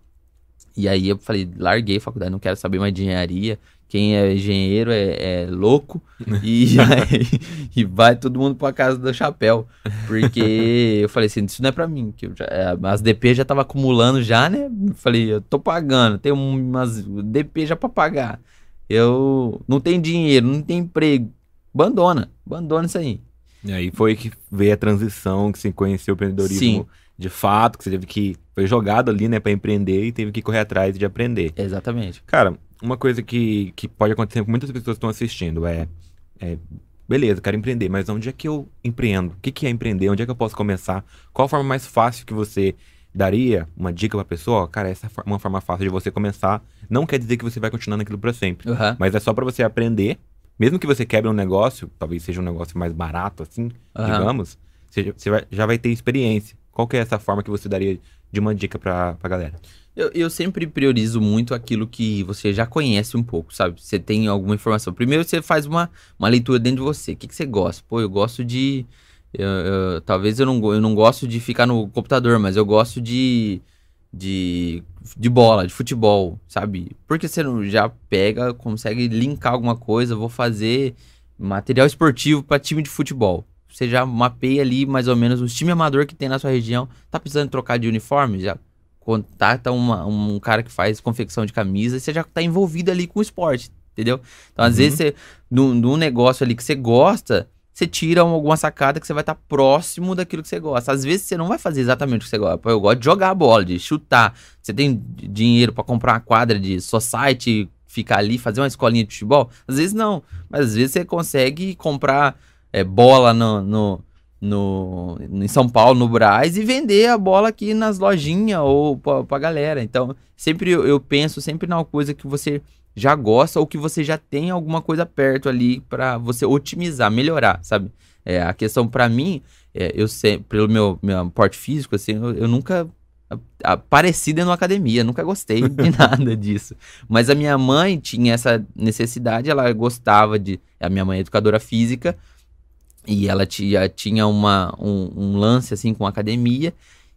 e aí eu falei, larguei a faculdade, não quero saber mais de engenharia. Quem é engenheiro é, é louco. E, aí, e vai todo mundo pra casa do chapéu. Porque eu falei assim, isso não é pra mim. Que já- é, as DP já tava acumulando já, né? Eu falei, eu tô pagando, tem umas DP já pra pagar. Eu não tenho dinheiro, não tenho emprego. Abandona, abandona isso aí. E aí foi que veio a transição, que você conheceu o empreendedorismo Sim. De fato, que você teve que. Foi jogado ali, né, pra empreender e teve que correr atrás de aprender. Exatamente. Cara, uma coisa que, que pode acontecer com muitas pessoas que estão assistindo é, é. Beleza, quero empreender, mas onde é que eu empreendo? O que, que é empreender? Onde é que eu posso começar? Qual a forma mais fácil que você daria uma dica pra pessoa? Cara, essa é uma forma fácil de você começar. Não quer dizer que você vai continuar naquilo pra sempre. Uhum. Mas é só pra você aprender. Mesmo que você quebre um negócio, talvez seja um negócio mais barato, assim, Aham. digamos, você, já vai ter experiência. Qual que é essa forma que você daria de uma dica pra, pra galera? Eu, eu sempre priorizo muito aquilo que você já conhece um pouco, sabe? Você tem alguma informação. Primeiro você faz uma, uma leitura dentro de você. O que, que você gosta? Pô, eu gosto de. eu- eu- talvez eu não, eu não gosto de ficar no computador, mas eu gosto de. De, de bola, de futebol, sabe? Porque você não já pega, consegue linkar alguma coisa, vou fazer material esportivo para time de futebol. Você já mapeia ali mais ou menos os time amador que tem na sua região. Tá precisando trocar de uniforme? Já contata uma- um cara que faz confecção de camisa e você já tá envolvido ali com o esporte, entendeu? Então, às Uhum. vezes, você, num, num negócio ali que você gosta, você tira um- alguma sacada que você vai estar próximo daquilo que você gosta. Às vezes, você não vai fazer exatamente o que você gosta. Eu gosto de jogar a bola, de chutar. Você tem dinheiro pra comprar uma quadra de society, ficar ali, fazer uma escolinha de futebol? Às vezes, não. Mas, às vezes, você consegue comprar é, bola no... no no, em São Paulo, no Brás, e vender a bola aqui nas lojinhas ou pra, pra galera. Então, sempre eu, eu penso sempre na coisa que você já gosta ou que você já tem alguma coisa perto ali pra você otimizar, melhorar, sabe? É, a questão pra mim, é, eu sempre, pelo meu, meu porte físico, assim, eu, eu nunca dentro de uma academia, nunca gostei de nada disso. Mas a minha mãe tinha essa necessidade, ela gostava de. A minha mãe é educadora física, e ela tinha, tinha uma, um, um lance assim com a academia,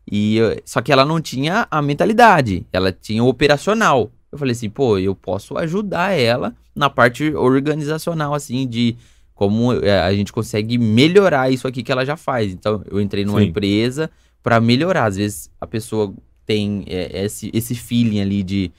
e só que ela não tinha a mentalidade, ela tinha o operacional. Eu falei assim, pô, eu posso ajudar ela na parte organizacional, assim, de como é, a gente consegue melhorar isso aqui que ela já faz. Então, eu entrei numa Sim. empresa para melhorar. Às vezes a pessoa tem é, esse, esse feeling ali de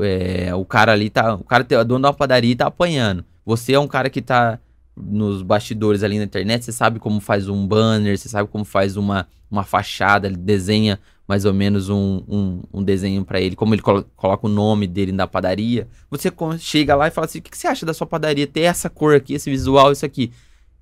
é, o cara ali tá. O cara o dono da padaria e tá apanhando. Você é um cara que tá nos bastidores ali na internet, você sabe como faz um banner, você sabe como faz uma, uma fachada, ele desenha mais ou menos um, um, um desenho pra ele, como ele colo- coloca o nome dele na padaria. Você chega lá e fala assim: o que, que você acha da sua padaria ter essa cor aqui, esse visual, isso aqui?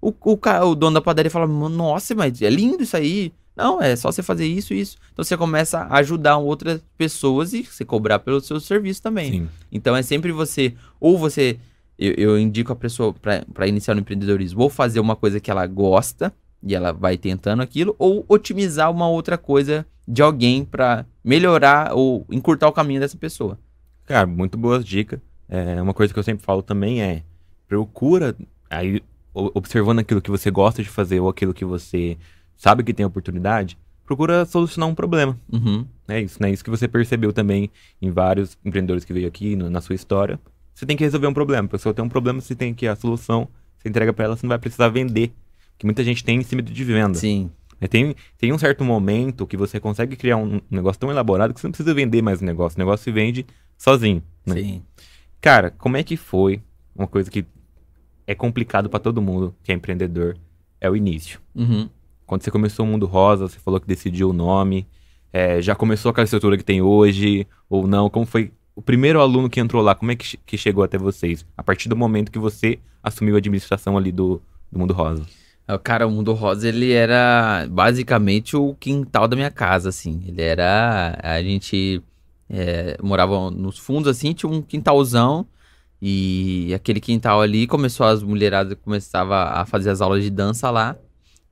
O, o, o dono da padaria fala: nossa, mas é lindo isso aí. Não, é só você fazer isso e isso. Então você começa a ajudar outras pessoas e você cobrar pelo seu serviço também. Sim. Então é sempre você, ou você, eu, eu indico a pessoa para iniciar no empreendedorismo, ou fazer uma coisa que ela gosta e ela vai tentando aquilo, ou otimizar uma outra coisa de alguém para melhorar ou encurtar o caminho dessa pessoa. Cara, muito boas dicas. É, uma coisa que eu sempre falo também é procura aí observando aquilo que você gosta de fazer ou aquilo que você sabe que tem oportunidade, procura solucionar um problema. Uhum. É isso, né? Isso que você percebeu também em vários empreendedores que veio aqui no- na sua história. Você tem que resolver um problema. A pessoa tem um problema, você tem que a solução, você entrega pra ela, você não vai precisar vender. Que muita gente tem em cima de venda. Sim. É, Tem, tem um certo momento que você consegue criar um, negócio tão elaborado que você não precisa vender mais o negócio. O negócio se vende sozinho. Né? Sim. Cara, como é que foi uma coisa que é complicado pra todo mundo que é empreendedor? É o início. Uhum. Quando você começou o Mundo Rosa, você falou que decidiu o nome. é, já começou aquela estrutura que tem hoje ou não? Como foi o primeiro aluno que entrou lá? Como é que, que chegou até vocês? A partir do momento que você assumiu a administração ali do, do Mundo Rosa. É, Cara, o Mundo Rosa, ele era basicamente o quintal da minha casa, assim. Ele era... A gente é, morava nos fundos, assim, tinha um quintalzão. E aquele quintal ali, começou as mulheradas, começava a fazer as aulas de dança lá.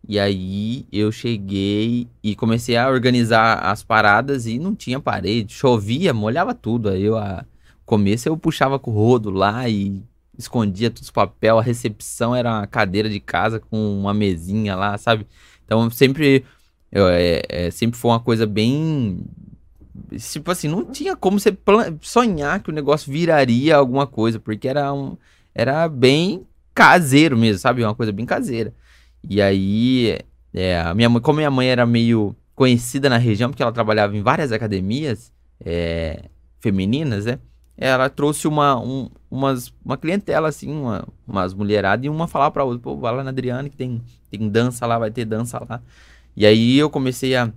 E aí eu cheguei e comecei a organizar as paradas e não tinha parede. Chovia, molhava tudo. Aí eu, a começo eu puxava com o rodo lá e escondia todos os papel, a recepção era uma cadeira de casa com uma mesinha lá, sabe? Então sempre, eu, é, é, sempre foi uma coisa bem. Tipo assim, não tinha como você sonhar que o negócio viraria alguma coisa, porque era, um, era bem caseiro mesmo, sabe? Uma coisa bem caseira. E aí, é, a minha mãe, como minha mãe era meio conhecida na região, porque ela trabalhava em várias academias é, femininas, né? Ela trouxe uma, um- umas, uma clientela, assim, uma, umas mulheradas, e uma falar pra outra, pô, vai lá na Adriane que tem, tem dança lá, vai ter dança lá. E aí eu comecei a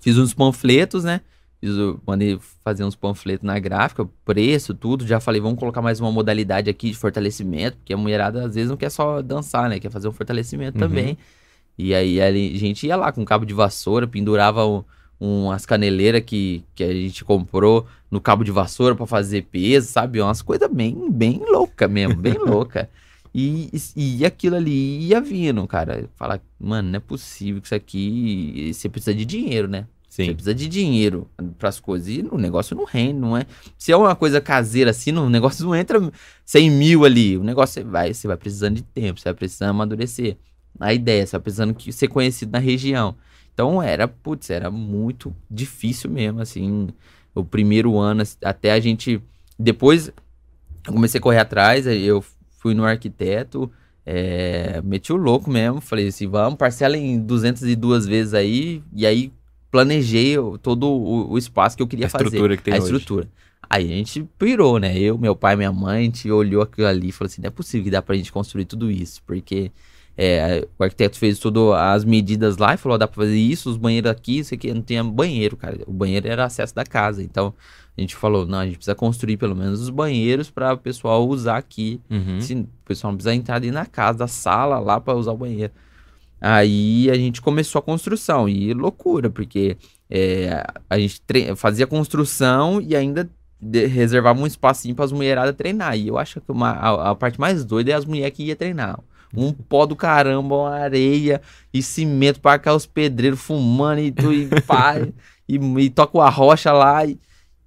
Fiz uns panfletos, né? Fiz, mandei fazer uns panfletos na gráfica, preço, tudo. Já falei, vamos colocar mais uma modalidade aqui de fortalecimento, porque a mulherada às vezes não quer só dançar, né? Quer fazer um fortalecimento Uhum. também. E aí a gente ia lá com cabo de vassoura, pendurava o- umas caneleiras que, que a gente comprou no cabo de vassoura pra fazer peso, sabe? Umas coisas bem, bem louca mesmo, bem louca. E, e aquilo ali ia vindo, cara. Falar, mano, não é possível que isso aqui. Você precisa de dinheiro, né? Você Sim. precisa de dinheiro pras coisas. E o negócio não rende, não é? Se é uma coisa caseira assim, o negócio não entra 100 mil ali. O negócio você vai, você vai precisando de tempo, você vai precisando amadurecer. A ideia, você vai precisando que- ser conhecido na região. Então era, putz, era muito difícil mesmo, assim. O primeiro ano, até a gente. Depois eu comecei a correr atrás, eu fui no arquiteto, é, meti o louco mesmo. Falei assim, vamos, parcela em 202 vezes aí. E aí planejei todo o, o espaço que eu queria A fazer. estrutura que tem a hoje. estrutura. Aí a gente pirou, né? Eu, meu pai, minha mãe, a gente olhou aquilo ali e falou assim: não é possível que dá pra gente construir tudo isso, porque é, o arquiteto fez todas as medidas lá e falou: dá pra fazer isso, os banheiros aqui, isso aqui. Não tinha banheiro, cara. O banheiro era acesso da casa. Então a gente falou: não, a gente precisa construir pelo menos os banheiros para o pessoal usar aqui. Uhum. Se, o pessoal não precisa entrar dentro da casa, da sala lá pra usar o banheiro. Aí a gente começou a construção e loucura, porque é, a gente fazia construção e ainda reservava um espacinho para as mulheradas treinar. E eu acho que uma- a, a parte mais doida é as mulheres que iam treinar. Um pó do caramba, uma areia e cimento para cá os pedreiros fumando e, tu, e pá, e, e toca a rocha lá. E,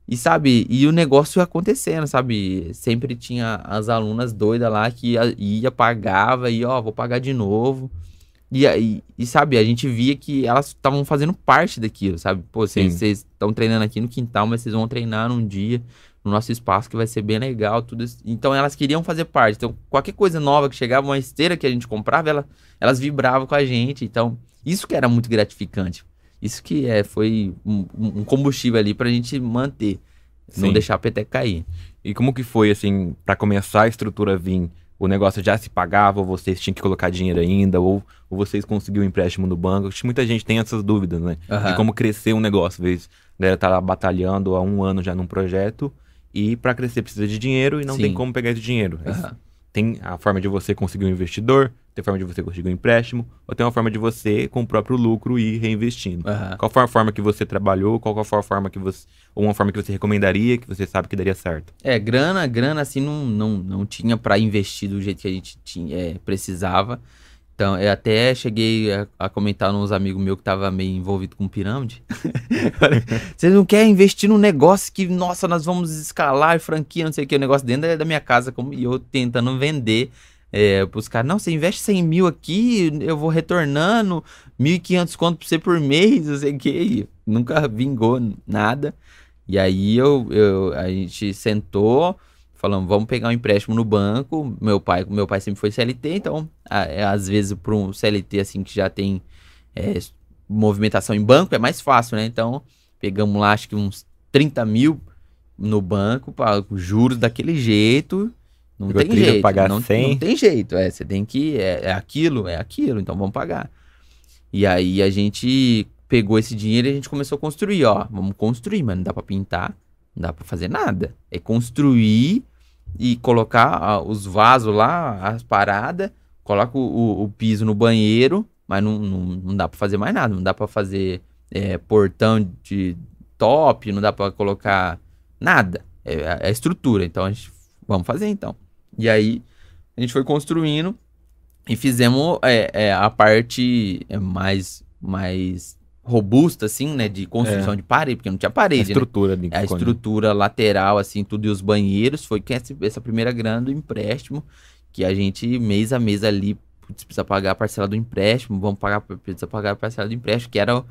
e sabe, e o negócio acontecendo, sabe? Sempre tinha as alunas doidas lá que ia, ia pagava, e ó, vou pagar de novo. E, aí e sabe, a gente via que elas estavam fazendo parte daquilo, sabe? Pô, vocês estão treinando aqui no quintal, mas vocês vão treinar num dia no nosso espaço que vai ser bem legal, tudo isso. Então elas queriam fazer parte. Então, qualquer coisa nova que chegava, uma esteira que a gente comprava, ela, elas vibravam com a gente. Então, isso que era muito gratificante. Isso que é, foi um, um combustível ali pra gente manter. Não Sim. deixar a peteca cair. E como que foi, assim, pra começar a estrutura vir? O negócio já se pagava, ou vocês tinham que colocar dinheiro ainda, ou, ou vocês conseguiam um empréstimo no banco? Acho que muita gente tem essas dúvidas, né? Aham. De como crescer um negócio. Às vezes, a galera tá lá batalhando há um ano já num projeto, e pra crescer precisa de dinheiro e não tem Sim. como pegar esse dinheiro. Aham. Tem a forma de você conseguir um investidor, tem a forma de você conseguir um empréstimo, ou tem uma forma de você, com o próprio lucro, ir reinvestindo. Aham. Qual foi a forma que você trabalhou? Qual foi a forma que você. Ou uma forma que você recomendaria, que você sabe que daria certo? É, grana, grana assim não, não, não tinha pra investir do jeito que a gente tinha, é, precisava. Então, eu até cheguei a, a comentar nos amigos meus que tava meio envolvido com pirâmide. Vocês não querem investir num negócio que, nossa, nós vamos escalar franquia, não sei o que, o negócio dentro da- da minha casa, como, e eu tentando vender é, pros caras. Não, você investe 100 mil aqui, eu vou retornando 1.500 conto pra você por mês, não sei o que. Nunca vingou nada. E aí eu, eu, a gente sentou, falamos, vamos pegar um empréstimo no banco. Meu pai, meu pai sempre foi CLT, então a- é, às vezes para um CLT assim que já tem é, movimentação em banco é mais fácil, né? Então pegamos lá acho que uns 30 mil no banco para juros daquele jeito. Não tem 30, jeito, pagar não, 100. não tem jeito, é, você tem que é, é aquilo, é aquilo, então vamos pagar. E aí a gente pegou esse dinheiro e a gente começou a construir, ó. Vamos construir, mas não dá pra pintar, não dá pra fazer nada. É construir e colocar ah, os vasos lá, as paradas, coloca o, o- o piso no banheiro, mas não, não, não dá pra fazer mais nada. Não dá pra fazer é, portão de top, não dá pra colocar nada. É, é a estrutura. Então a gente, vamos fazer então. E aí a gente foi construindo e fizemos é, é, a parte é, mais, mais robusta, assim, né? De construção de parede, porque não tinha A parede, né? estrutura de A estrutura lateral, assim, tudo e os banheiros. Foi que essa, primeira grana do empréstimo, que a gente, mês a mês ali, precisa pagar a parcela do empréstimo, vamos pagar, precisa pagar a parcela do empréstimo, que era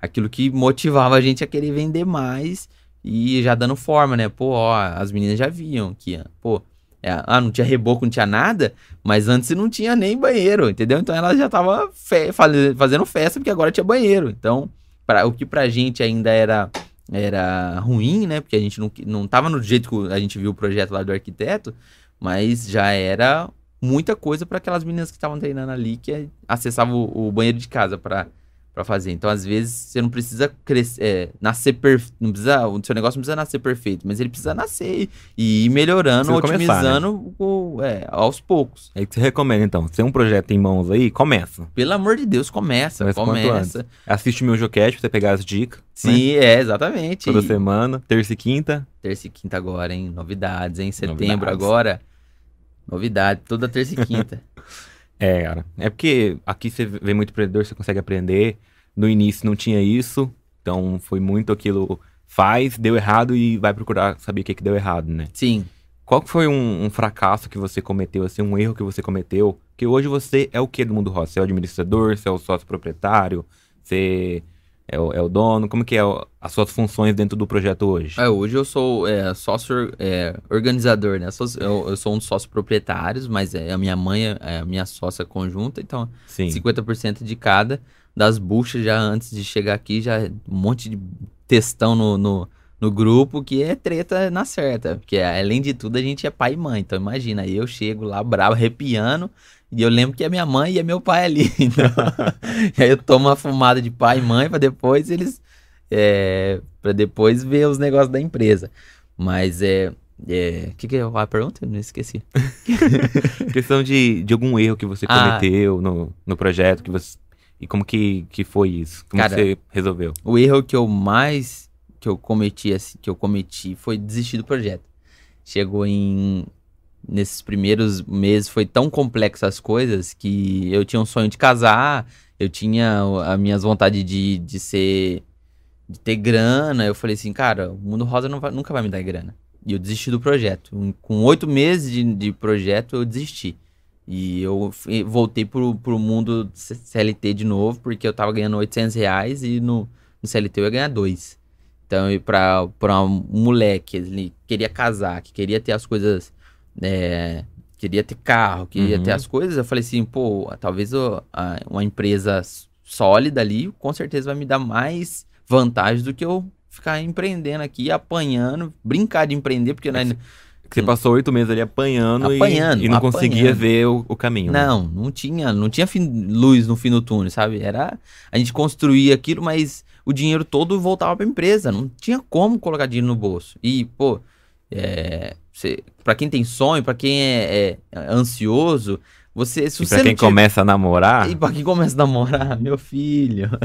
aquilo que motivava a gente a querer vender mais e já dando forma, né? Pô, ó, as meninas já viam que, pô, é, ah, não tinha reboco, não tinha nada, mas antes não tinha nem banheiro, entendeu? Então ela já tava fe- fazendo festa porque agora tinha banheiro. Então, pra, o que pra gente ainda era era ruim, né? Porque a gente não, não tava no jeito que a gente viu o projeto lá do arquiteto, mas já era muita coisa para aquelas meninas que estavam treinando ali que acessavam o, o banheiro de casa para para fazer. Então, às vezes, você não precisa crescer, é, nascer perfeito. Não precisa, o seu negócio não precisa nascer perfeito, mas ele precisa nascer e ir melhorando, Precisa começar, otimizando o- é, aos poucos. É que você recomenda, então. Se tem um projeto em mãos aí, começa. Pelo amor de Deus, começa, Começa começa. Assiste meu Jocast pra você pegar as dicas. né? Sim, é, exatamente. Toda E semana, terça e quinta. Terça e quinta agora, hein? Novidades, hein? Setembro Novidades. agora. Novidade, toda terça e quinta. É, cara. É porque aqui você vê muito empreendedor, você consegue aprender. No início não tinha isso, então foi muito aquilo. Faz, deu errado e vai procurar saber o que, que deu errado, né? Sim. Qual foi um, um fracasso que você cometeu, assim, um erro que você cometeu? Que hoje você é o que do mundo roça? Você é o administrador, você é o sócio proprietário, você é o, é o dono? Como que é o- as suas funções dentro do projeto hoje? É, hoje eu sou é, sócio é, organizador, né? Sou- eu, eu sou um dos sócios proprietários, mas é, a minha mãe é a minha sócia conjunta, então Sim. 50% de cada. Das buchas já antes de chegar aqui, já um monte de textão no, no, no grupo que é treta na certa. Porque além de tudo, a gente é pai e mãe. Então imagina, eu chego lá bravo, arrepiando, e eu lembro que é minha mãe e é meu pai ali. Então, e aí eu tomo uma fumada de pai e mãe pra depois eles. É, para depois ver os negócios da empresa. Mas é. é que que é a pergunta? Eu não esqueci. Questão de, de algum erro que você Ah. cometeu no, no projeto, que você. E como que, que foi isso? Como Cara, você resolveu? O erro que eu mais que eu cometi assim, que eu cometi foi desistir do projeto. Chegou em nesses primeiros meses foi tão complexo as coisas que eu tinha um sonho de casar, eu tinha as minhas vontades de, de ser de ter grana, eu falei assim, cara, o mundo rosa vai- nunca vai me dar grana. E eu desisti do projeto. Com oito meses de, de projeto, eu desisti. E eu voltei pro, pro mundo CLT de novo, porque eu tava ganhando 800 reais e no, no CLT eu ia ganhar dois. Então, pra um moleque, ele queria casar, que queria ter as coisas, é, queria ter carro, queria Uhum. ter as coisas, eu falei assim, pô, talvez eu- a- uma empresa sólida ali, com certeza vai me dar mais vantagem do que eu ficar empreendendo aqui, apanhando, brincar de empreender, porque né, Que você passou oito meses ali apanhando, e- Apanhando, e, não conseguia apanhando. ver o, o caminho. né? Não, não tinha, não tinha fim- luz no fim do túnel, sabe? Era a gente construía aquilo, mas o dinheiro todo voltava para a empresa, não tinha como colocar dinheiro no bolso. E, pô, é, para quem tem sonho, para quem é, é ansioso, você se E você pra quem começa a namorar, e pra quem começa a namorar, meu filho.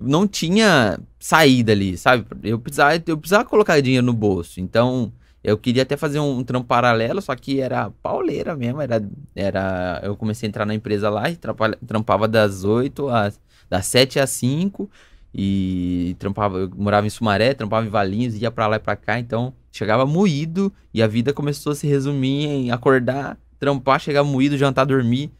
não tinha saída ali, sabe? Eu precisava, eu precisava colocar dinheiro no bolso. Então, eu queria até fazer um, trampo paralelo, só que era pauleira mesmo. Era, era, eu comecei a entrar na empresa lá e trampava das 8 às. das 7 às 5. E trampava, eu morava em Sumaré, trampava em Valinhos, ia pra lá e pra cá, então chegava moído e a vida começou a se resumir em acordar, trampar, chegar moído, jantar, dormir,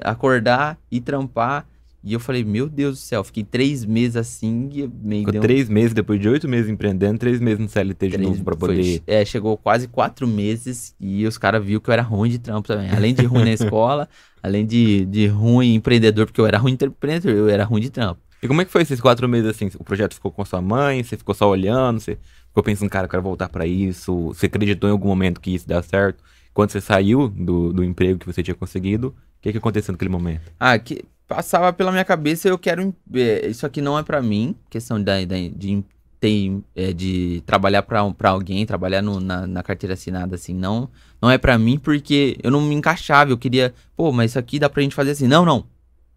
acordar e trampar. E eu falei, meu Deus do céu, fiquei três meses assim meio ficou deu três meses, depois de oito meses empreendendo, três meses no CLT de três- novo pra foi- poder. é, chegou quase quatro meses e os caras viram que eu era ruim de trampo também. Além de ruim na escola, além de, de ruim empreendedor, porque eu era ruim empreendedor, eu era ruim de trampo. E como é que foi esses quatro meses assim? O projeto ficou com a sua mãe, você ficou só olhando, você ficou pensando, cara, eu quero voltar pra isso. Você acreditou em algum momento que isso dá certo? Quando você saiu do, do emprego que você tinha conseguido, o que, que aconteceu naquele momento? Ah, que passava pela minha cabeça, eu quero. é, isso aqui não é pra mim, questão da, da- de, ter, é, de trabalhar pra alguém, trabalhar no- na, na carteira assinada, assim, não, não é pra mim porque eu não me encaixava, eu queria, pô, mas isso aqui dá pra gente fazer assim. Não, não.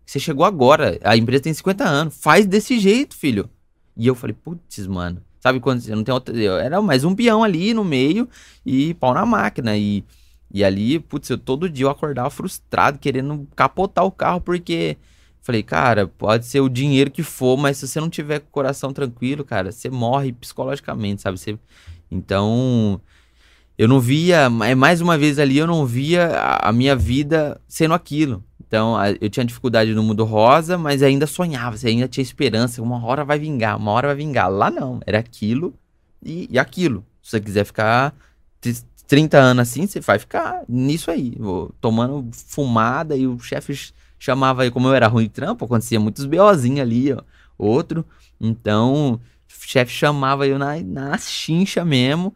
Você chegou agora, a empresa tem 50 anos, faz desse jeito, filho. E eu falei, putz, mano, sabe quando você não tem outra. Era mais um peão ali no meio e pau na máquina. E, e ali, putz, eu todo dia eu acordava frustrado, querendo capotar o carro, porque falei, cara, pode ser o dinheiro que for, mas se você não tiver o coração tranquilo, cara, você morre psicologicamente, sabe? Você... Então, eu não via, é mais uma vez ali, eu não via a minha vida sendo aquilo. Então, eu tinha dificuldade no mundo rosa, mas ainda sonhava, você ainda tinha esperança, uma hora vai vingar, uma hora vai vingar. Lá não, era aquilo e, e aquilo. Se você quiser ficar tr- 30 anos assim, você vai ficar nisso aí, tomando fumada e o chefe ch- chamava aí, como eu era ruim de trampo, acontecia muitos BOzinhos ali, ó, outro. Então, o chefe chamava eu na, na chincha mesmo.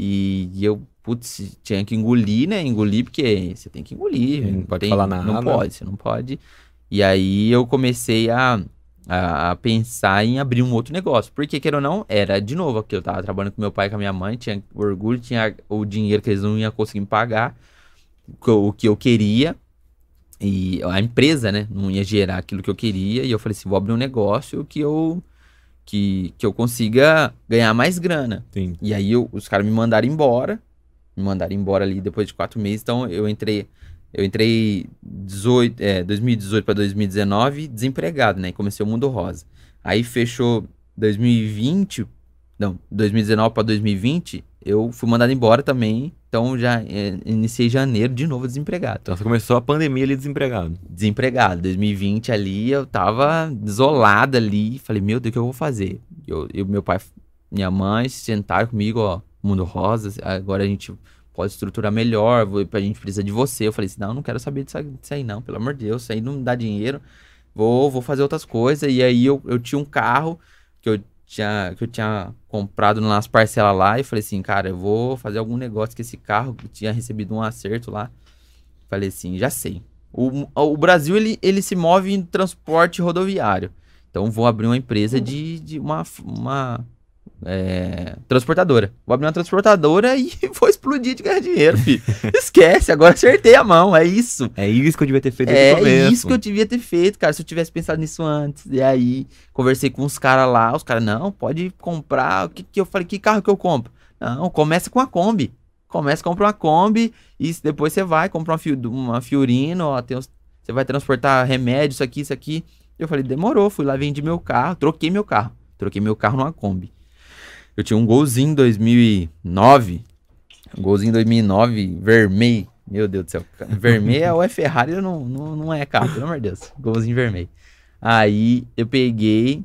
E, e eu, putz, tinha que engolir, né? Engolir, porque você tem que engolir. Não pode tem- falar nada. Não pode, você não pode. E aí eu comecei a, a, a pensar em abrir um outro negócio. Porque, queira ou não, era de novo aqui. Eu tava trabalhando com meu pai e com a minha mãe, tinha orgulho, tinha o dinheiro que eles não iam conseguir me pagar, o que eu queria. E a empresa, né, não ia gerar aquilo que eu queria. E eu falei assim: vou abrir um negócio que eu que, que eu consiga ganhar mais grana. Sim. E aí eu- os caras me mandaram embora. Me mandaram embora ali depois de quatro meses. Então eu entrei. Eu entrei 18, é, 2018 para 2019 desempregado, né? E comecei o Mundo Rosa. Aí fechou 2020. Não, 2019 para 2020, eu fui mandado embora também. Então já é, iniciei janeiro de novo desempregado Então você começou a pandemia ali desempregado. desempregado. 2020 ali eu tava isolado ali. Falei, meu Deus, o que eu vou fazer? Eu, eu meu pai, minha mãe sentaram comigo, ó, mundo rosa, agora a gente pode estruturar melhor, vou- a gente precisa de você. Eu falei assim, não, não quero saber disso, disso aí não, pelo amor de Deus, isso aí não dá dinheiro. Vou, vou fazer outras coisas. E aí eu, eu tinha um carro que eu tinha, que eu tinha comprado nas parcelas lá e falei assim, cara, eu vou fazer algum negócio com esse carro, que tinha recebido um acerto lá. Falei assim, já sei. O, o Brasil, ele, ele se move em transporte rodoviário. Então, vou abrir uma empresa de, de uma, uma é, transportadora. Vou abrir uma transportadora e vou explodir de ganhar dinheiro, filho. Esquece, agora acertei a mão, é isso. É isso que eu devia ter feito É começo. isso que eu devia ter feito, cara. Se eu tivesse pensado nisso antes. E aí, conversei com os caras lá. Os caras, não, pode comprar. O que, que eu falei? Que carro que eu compro? Não, começa com a Kombi. Começa, compra uma Kombi. E depois você vai, compra uma, Fiu- uma Fiorino. Ó, tem uns- você vai transportar remédio, isso aqui, isso aqui. Eu falei, demorou. Fui lá, vendi meu carro. Troquei meu carro. Troquei meu carro numa Kombi. Eu tinha um golzinho em 2009. Um golzinho em 2009, vermelho. Meu Deus do céu. Vermelho é é Ferrari não, não, não é carro, pelo amor de Deus. Golzinho vermelho. Aí eu peguei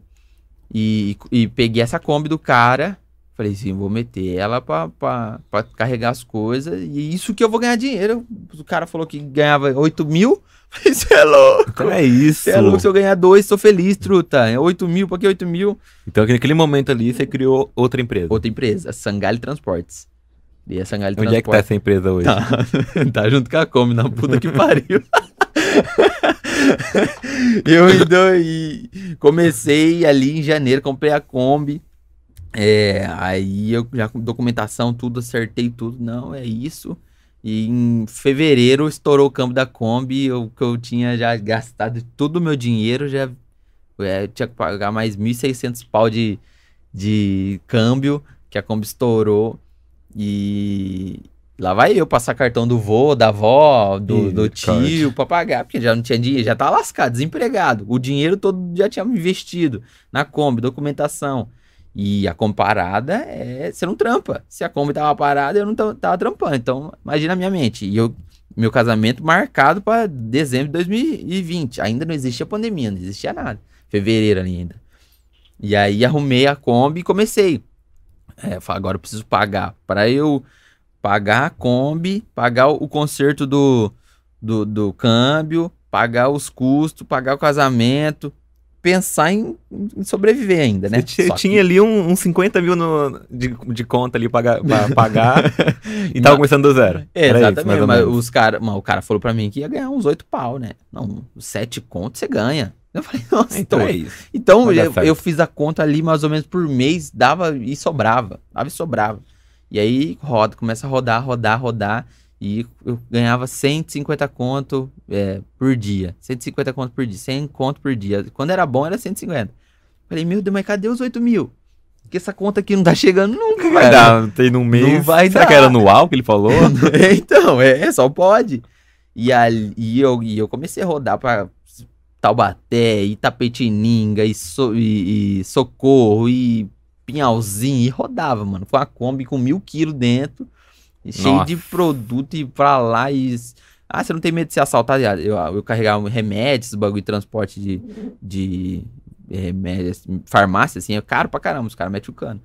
e, e peguei essa Kombi do cara. Falei assim, vou meter ela pra, pra, pra carregar as coisas. E isso que eu vou ganhar dinheiro. O cara falou que ganhava 8 mil. Você é louco. Então é isso. Você é louco, se eu ganhar dois, sou feliz, truta. É 8 mil, pra que 8 mil? Então naquele momento ali você criou outra empresa. Outra empresa, Sangalho Transportes. E a Sangalho Onde é que tá essa empresa hoje? Tá, tá junto com a Kombi, na puta que pariu. eu então, e comecei ali em janeiro, comprei a Kombi. É, aí eu já com documentação, tudo, acertei tudo. Não, é isso. E em fevereiro estourou o câmbio da Kombi, eu, que eu tinha já gastado todo o meu dinheiro, já é, tinha que pagar mais 1.600 pau de, de câmbio, que a Kombi estourou. E lá vai eu passar cartão do vô, da avó, do, Ih, do tio pra pagar, porque já não tinha dinheiro, já tava lascado, desempregado. O dinheiro todo já tinha investido na Kombi, documentação. E a Kombi parada é. Você não trampa. Se a Kombi tava parada, eu não tava, trampando. Então, imagina a minha mente. E eu, meu casamento marcado para dezembro de 2020. Ainda não existia pandemia, não existia nada. Fevereiro ainda. E aí arrumei a Kombi e comecei. É, agora eu preciso pagar. Para eu pagar a Kombi, pagar o, o conserto do, do, do câmbio, pagar os custos, pagar o casamento, pensar em, em sobreviver ainda, né? Você tinha, Só que- ali um- uns 50 mil no- de, de conta ali pra, pra pagar e tava começando do zero. É, isso, exatamente, ou mas os cara, mas o cara falou pra mim que ia ganhar uns oito pau, né? Não, sete contos você ganha. Eu falei, nossa, Então então, é isso. então eu, eu fiz a conta ali mais ou menos por mês, dava e sobrava, dava e sobrava. E aí roda, começa a rodar, rodar, rodar, e eu ganhava 150 conto é, por dia, 150 conto por dia, 100 conto por dia. Quando era bom era 150. Falei, meu Deus, mas cadê os 8 mil? Porque essa conta aqui não tá chegando nunca, Vai cara. dar, tem num mês. Não vai Será dar. que era anual que ele falou? então, é, só pode. E, ali, e, eu, e eu comecei a rodar pra Taubaté, Itapetininga, e, so, e, e Socorro, e Pinhalzinho, e rodava, mano. Com a Kombi com mil quilos dentro, cheio Nossa. de produto, e pra lá, e... Ah, você não tem medo de ser assaltado? Eu, eu carregava remédios, bagulho de transporte de, de remédios, farmácia, assim, é caro pra caramba, os caras metem o cano.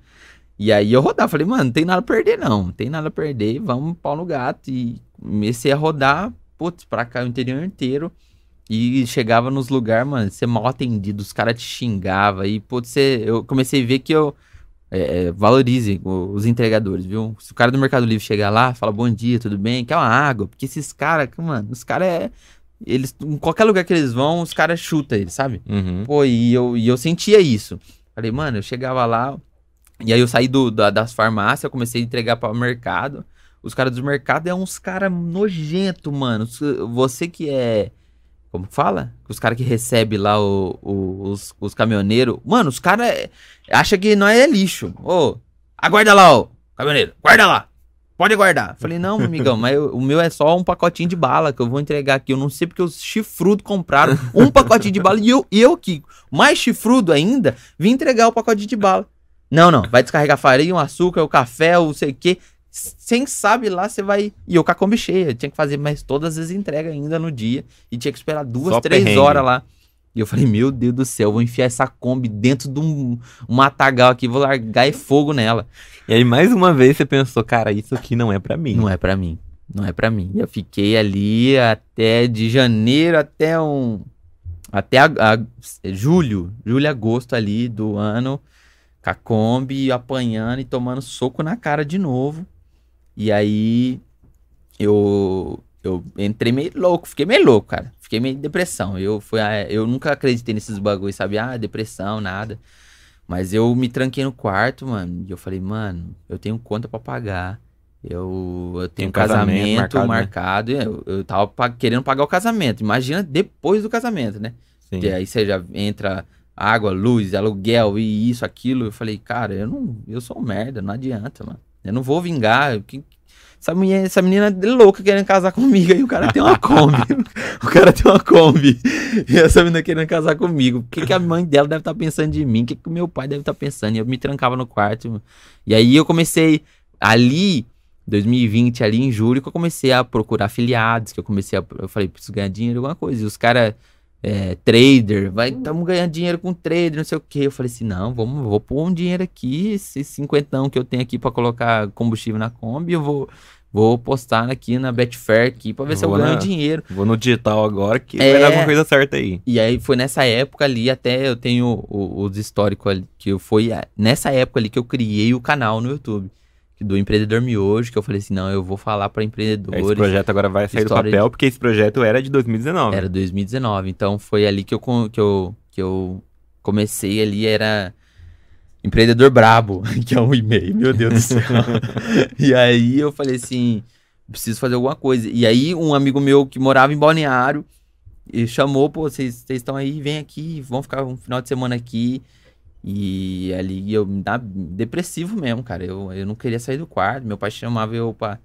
E aí eu rodava, falei, mano, não tem nada a perder, não. Não tem nada a perder, vamos pau no gato. E comecei a rodar, putz, pra cá o interior inteiro. E chegava nos lugares, mano, você mal atendido, os caras te xingavam. E, putz, você, eu comecei a ver que eu é, é, valorize os entregadores, viu? Se o cara do Mercado Livre chegar lá, fala bom dia, tudo bem, quer uma água? Porque esses caras, mano, os caras é. eles, em qualquer lugar que eles vão, os caras chutam eles, sabe? Uhum. Pô, e eu, e eu sentia isso. Falei, mano, eu chegava lá, e aí eu saí do, da- das farmácias, eu comecei a entregar para o mercado. Os caras do mercado é uns caras nojento, mano. Você que é. Como fala? Os caras que recebe lá o- o- os, os caminhoneiros. Mano, os caras acham que nós é lixo. Ô, aguarda lá, ô, caminhoneiro, guarda lá. Pode guardar. Falei, não, amigão, mas eu- o meu é só um pacotinho de bala que eu vou entregar aqui. Eu não sei porque os chifrudos compraram um pacotinho de bala e eu, eu que, mais chifrudo ainda, vim entregar o pacotinho de bala. Não, não, vai descarregar farinha, o açúcar, o café, o sei o quê. Sem sabe lá, você vai. E eu com a Kombi cheia. Tinha que fazer mais todas as entregas ainda no dia. E tinha que esperar duas, Só três perrengue. horas lá. E eu falei, meu Deus do céu, vou enfiar essa Kombi dentro de um, um matagal aqui, vou largar e fogo nela. E aí, mais uma vez, você pensou, cara, isso aqui não é pra mim. Não é pra mim. Não é pra mim. Eu fiquei ali até de janeiro até um. Até a, a- julho, julho, agosto ali do ano, com a Kombi apanhando e tomando soco na cara de novo. E aí eu, eu entrei meio louco, fiquei meio louco, cara. Fiquei meio em depressão. Eu, fui, a- eu nunca acreditei nesses bagulhos, sabe? Ah, depressão, nada. Mas eu me tranquei no quarto, mano, e eu falei, mano, eu tenho conta pra pagar. Eu, eu tenho Tem um casamento casamento, marcado, né? marcado. Eu, eu tava querendo pagar o casamento. Imagina depois do casamento, né? Sim. E aí você já entra água, luz, aluguel e isso, aquilo. Eu falei, cara, eu não, eu sou um merda, não adianta, mano. Eu não vou vingar. Que- Essa, mulher, essa menina é louca querendo casar comigo. Aí o cara tem uma Kombi. o cara tem uma Kombi. E essa menina querendo casar comigo. O que, que a mãe dela deve estar pensando de mim? O que, que o meu pai deve estar pensando? E eu me trancava no quarto. E aí eu comecei ali. 2020, ali em julho, que eu comecei a procurar afiliados, que eu comecei a. Eu falei, preciso ganhar dinheiro, alguma coisa. E os caras é, trader, vai, estamos ganhando dinheiro com trader, não sei o que. Eu falei assim, não, vamos, vou pôr um dinheiro aqui, esse cinquentão que eu tenho aqui para colocar combustível na Kombi, eu vou, vou postar aqui na Betfair aqui para ver se eu Vou ganho na- dinheiro. Vou no digital agora que É. vai dar alguma coisa certa aí. E aí foi nessa época ali, até eu tenho os históricos ali, que eu foi nessa época ali que eu criei o canal no YouTube. Do Empreendedor Miojo, que eu falei assim, não, eu vou falar para Esse empreendedores. projeto agora vai sair do papel, porque esse projeto era de 2019. Era 2019. Então foi ali que eu, que eu, que eu comecei ali, era Empreendedor Brabo, que é um e-mail, meu Deus do céu. e aí eu falei assim, preciso fazer alguma coisa. E aí um amigo meu que morava em Balneário, e chamou, pô, vocês estão aí, vem aqui, vamos ficar um final de semana aqui. E ali eu me dá depressivo mesmo, cara. Eu, eu não queria sair do quarto. Meu pai chamava eu pra,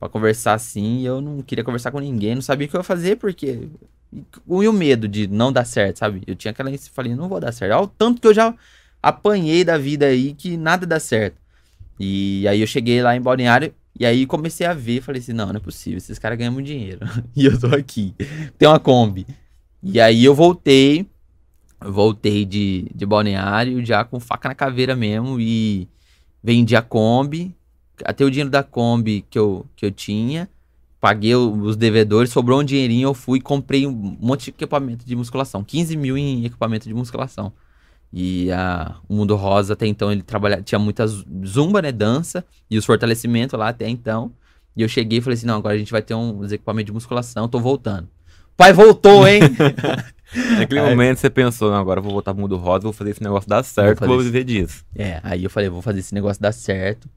pra conversar assim. E eu não queria conversar com ninguém. Não sabia o que eu ia fazer, porque. E o medo de não dar certo, sabe? Eu tinha aquela. Falei, não vou dar certo. Olha o tanto que eu já apanhei da vida aí que nada dá certo. E aí eu cheguei lá em Balneário. E aí comecei a ver, falei assim, não, não é possível, esses caras ganham muito dinheiro. e eu tô aqui. Tem uma Kombi. E aí eu voltei, voltei de, de balneário já com faca na caveira mesmo e vendi a Kombi. Até o dinheiro da Kombi que eu, que eu tinha, paguei os devedores, sobrou um dinheirinho, eu fui e comprei um monte de equipamento de musculação. 15 mil em equipamento de musculação. E a, o Mundo Rosa, até então, ele trabalhava, tinha muita zumba, né, dança, e os fortalecimentos lá até então. E eu cheguei e falei assim, não, agora a gente vai ter um- uns equipamentos de musculação, tô voltando. Pai voltou, hein? Naquele Aí- momento você pensou, não, agora eu vou voltar pro mundo rosa, vou fazer esse negócio dar certo, vou isso. viver disso. É, aí eu falei, vou fazer esse negócio dar certo.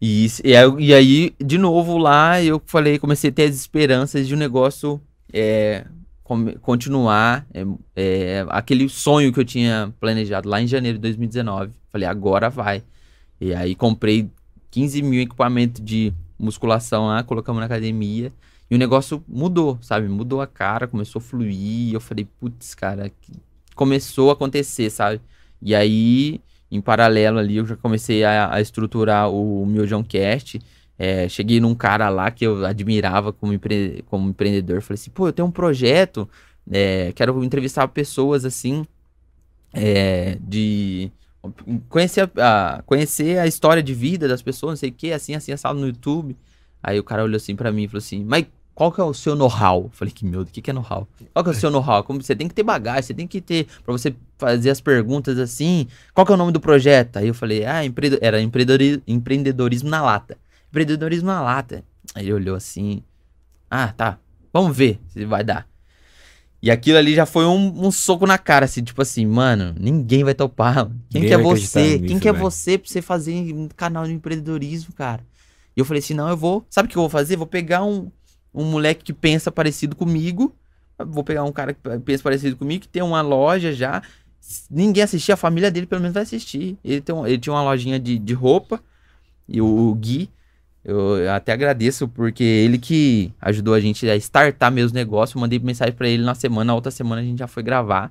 E, e, aí, e aí, de novo, lá eu falei, comecei a ter as esperanças de um negócio é, continuar. é, é, aquele sonho que eu tinha planejado lá em janeiro de 2019. Falei, agora vai. E aí comprei 15 mil equipamentos de musculação lá, colocamos na academia. E o negócio mudou, sabe? Mudou a cara, começou a fluir. Eu falei, putz, cara, começou a acontecer, sabe? E aí, em paralelo ali, eu já comecei a, a estruturar o Miojão Cast. É, cheguei num cara lá que eu admirava como, empre- como empreendedor. Falei assim, pô, eu tenho um projeto, é, quero entrevistar pessoas assim, é, de conhecer a, a- conhecer a história de vida das pessoas, não sei o que, assim, assim, assado no YouTube. Aí o cara olhou assim pra mim e falou assim, mas qual que é o seu know-how? Falei, que meu, o que, que é know-how? Qual que é o seu know-how? Como você tem que ter bagagem, você tem que ter, pra você fazer as perguntas assim, qual que é o nome do projeto? Aí eu falei, ah, empre- era empreendedori- empreendedorismo na lata. Empreendedorismo na lata. Aí ele olhou assim, ah, tá, vamos ver se vai dar. E aquilo ali já foi um, um soco na cara, assim, tipo assim, mano, ninguém vai topar. Quem que é você? nisso, Quem que é você pra você fazer um canal de empreendedorismo, cara? E eu falei assim, não, eu vou. Sabe o que eu vou fazer? Vou pegar um, um moleque que pensa parecido comigo. Vou pegar um cara que pensa parecido comigo, que tem uma loja já. Ninguém assistir, a família dele pelo menos vai assistir. Ele, tem um- ele tinha uma lojinha de, de roupa. E o, o Gui, eu até agradeço, porque ele que ajudou a gente a startar meus negócios. Mandei mensagem pra ele na semana, na outra semana a gente já foi gravar.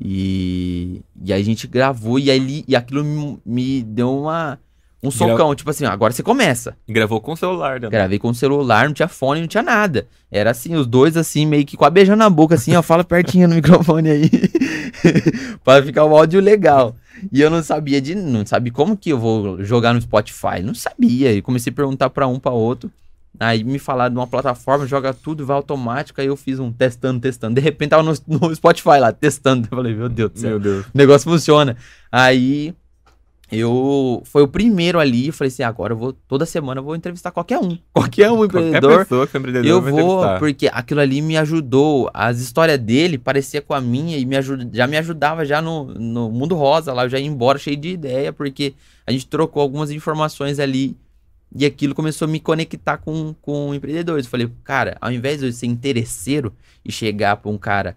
E, e a gente gravou e, ele- e aquilo me, me deu uma, um socão. Tipo assim, ó, agora você começa. E gravou com o celular, né? Gravei com o celular, não tinha fone, não tinha nada. Era assim, os dois assim, meio que com a beijando na boca, assim, ó, fala pertinho no microfone aí. pra ficar o áudio legal. E eu não sabia de. Não sabia como que eu vou jogar no Spotify. Não sabia. E comecei a perguntar pra um, pra outro. Aí me falaram de uma plataforma, joga tudo, vai automático. Aí eu fiz um testando, testando. De repente tava no, no Spotify lá, testando. Eu falei, meu Deus do céu Meu Deus. o negócio funciona. Aí eu foi o primeiro ali, eu falei assim, agora eu vou toda semana eu vou entrevistar qualquer um, qualquer um Qualquer empreendedor. pessoa que é empreendedor Eu vou, porque aquilo ali me ajudou. As histórias dele parecia com a minha e me ajuda, já me ajudava já no, no mundo rosa lá. Eu já ia embora cheio de ideia, porque a gente trocou algumas informações ali e aquilo começou a me conectar com, com empreendedores. Eu falei, cara, ao invés de eu ser interesseiro e chegar pra um cara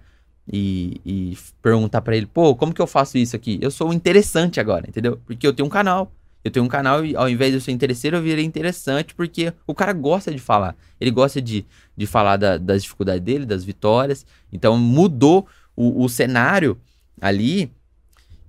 e, e perguntar pra ele, pô, como que eu faço isso aqui? Eu sou interessante agora, entendeu? Porque eu tenho um canal. Eu tenho um canal e ao invés de eu ser interesseiro, eu virei interessante porque o cara gosta de falar. Ele gosta de, de falar da- das dificuldades dele, das vitórias. Então mudou o, o cenário ali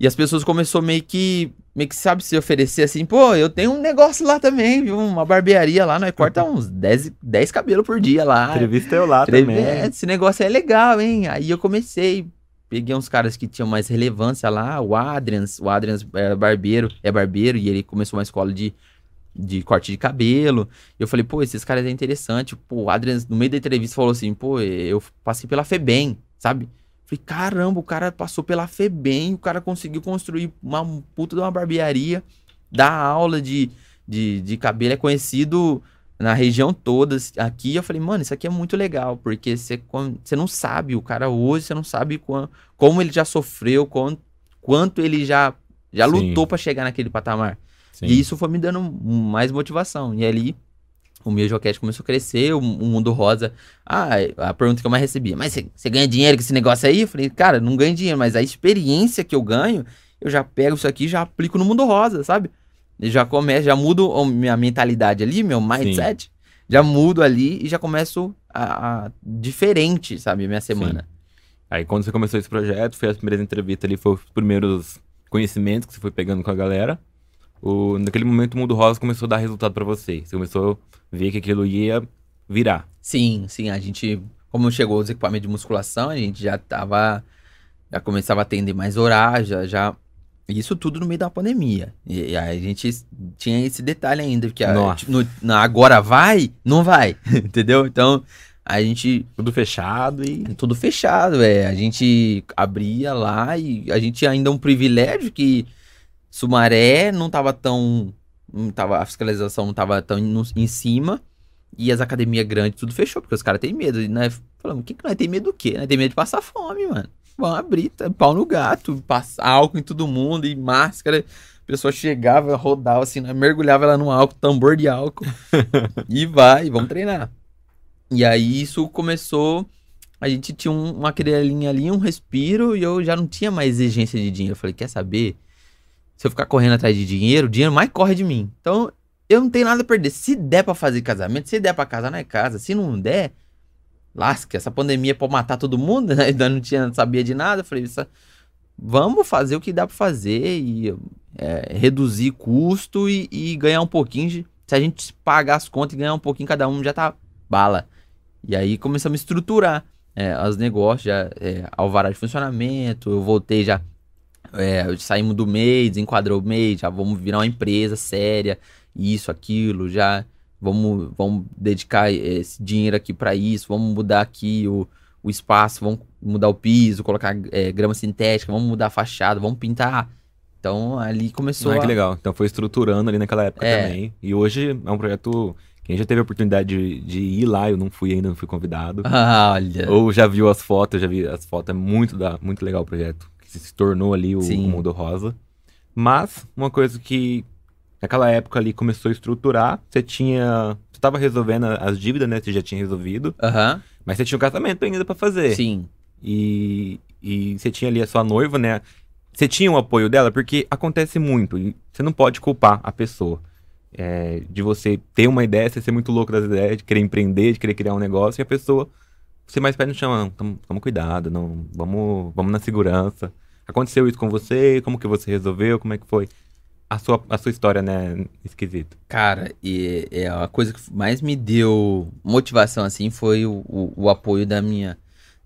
e as pessoas começaram meio que, meio que sabe, se oferecer assim, pô, eu tenho um negócio lá também, viu? Uma barbearia lá, nós corta uns 10, 10 cabelos por dia lá. Entrevista eu lá Entrev- também. É, esse negócio é legal, hein? Aí eu comecei, peguei uns caras que tinham mais relevância lá, o Adrians, o Adrians é barbeiro, é barbeiro, e ele começou uma escola de, de corte de cabelo. Eu falei, pô, esses caras é interessante. Pô, o Adrians, no meio da entrevista, falou assim, pô, eu passei pela FEBEM, sabe? Falei, caramba, o cara passou pela FEBEM, o cara conseguiu construir uma um puta de uma barbearia, dar aula de, de, de cabelo, é conhecido na região toda aqui. Eu falei, mano, isso aqui é muito legal, porque você não sabe, o cara hoje, você não sabe quan- como ele já sofreu, quan- quanto ele já, já Sim. lutou pra chegar naquele patamar. Sim. E isso foi me dando mais motivação. E ali o meu Joquete começou a crescer, o, o mundo rosa. Ah, a pergunta que eu mais recebia, mas você- ganha dinheiro com esse negócio aí? Eu falei, cara, não ganho dinheiro, mas a experiência que eu ganho, eu já pego isso aqui e já aplico no mundo rosa, sabe? Já começo, já mudo a minha mentalidade ali, meu mindset. Já mudo ali e já começo a, a- diferente, sabe, minha semana. Aí quando você começou esse projeto, foi as primeiras entrevistas ali, foi os primeiros conhecimentos que você foi pegando com a galera. O, naquele momento o Mundo Rosa começou a dar resultado pra você. Você começou a ver que aquilo ia virar. Sim, sim, a gente, como chegou os equipamentos de musculação, a gente já tava, já começava a atender mais horário, já, já isso tudo no meio da pandemia. E, aí a gente tinha esse detalhe ainda, que a, no- na agora vai, não vai, entendeu? Então, a gente Tudo fechado e. tudo fechado, é. A gente abria lá e a gente ainda é um privilégio que Sumaré não tava tão. Não tava, a fiscalização não tava tão no- em cima. E as academias grandes tudo fechou, porque os caras têm medo. E nós falamos, que que nós tem medo do quê? Nós tem medo de passar fome, mano. Vamos abrir, tá, pau no gato, passar álcool em todo mundo e máscara. A pessoa chegava, rodava assim, nós mergulhava ela no álcool, tambor de álcool. e vai, vamos treinar. E aí isso começou. A gente tinha um- uma criança ali, um respiro, e eu já não tinha mais exigência de dinheiro. Eu falei, quer saber? Se eu ficar correndo atrás de dinheiro, o dinheiro mais corre de mim. Então, eu não tenho nada a perder. Se der pra fazer casamento, se der pra casar, não é casa. Se não der, lasca. Essa pandemia pode matar todo mundo, né? Ainda não tinha, sabia de nada. Eu falei, "Isso- vamos fazer o que dá pra fazer e é, reduzir custo e, e ganhar um pouquinho. de- se a gente pagar as contas e ganhar um pouquinho cada um, já tá bala. E aí começamos a estruturar é, os negócios, já, é, alvará de funcionamento, eu voltei já, é, saímos do MEI, desenquadrou o MEI, já vamos virar uma empresa séria, isso, aquilo, já vamos, vamos dedicar esse dinheiro aqui para isso, vamos mudar aqui o, o espaço, vamos mudar o piso, colocar é, grama sintética, vamos mudar a fachada, vamos pintar. Então ali começou Ah, que a... legal. Então foi estruturando ali naquela época É. também. E hoje é um projeto Quem já teve a oportunidade de, de ir lá, eu não fui ainda, não fui convidado. Ah, olha. Ou já viu as fotos, já vi as fotos, é muito, da, muito legal o projeto. Se tornou ali o, Sim. Mundo Rosa. Mas, uma coisa que naquela época ali começou a estruturar, você tinha. Você tava resolvendo as dívidas, né? Você já tinha resolvido. Aham. Mas você tinha um casamento ainda pra fazer. Sim. E, e você tinha ali a sua noiva, né? Você tinha o apoio dela, porque acontece muito. E você não pode culpar a pessoa. É, de você ter uma ideia, você ser muito louco das ideias, de querer empreender, de querer criar um negócio, e a pessoa, você mais pé no chão, não, tamo, tamo cuidado, não, vamos, vamos na segurança. Aconteceu isso com você? Como que você resolveu? Como é que foi a sua, a sua história, né, esquisito? Cara, e é a coisa que mais me deu motivação, assim, foi o, o, o apoio da minha,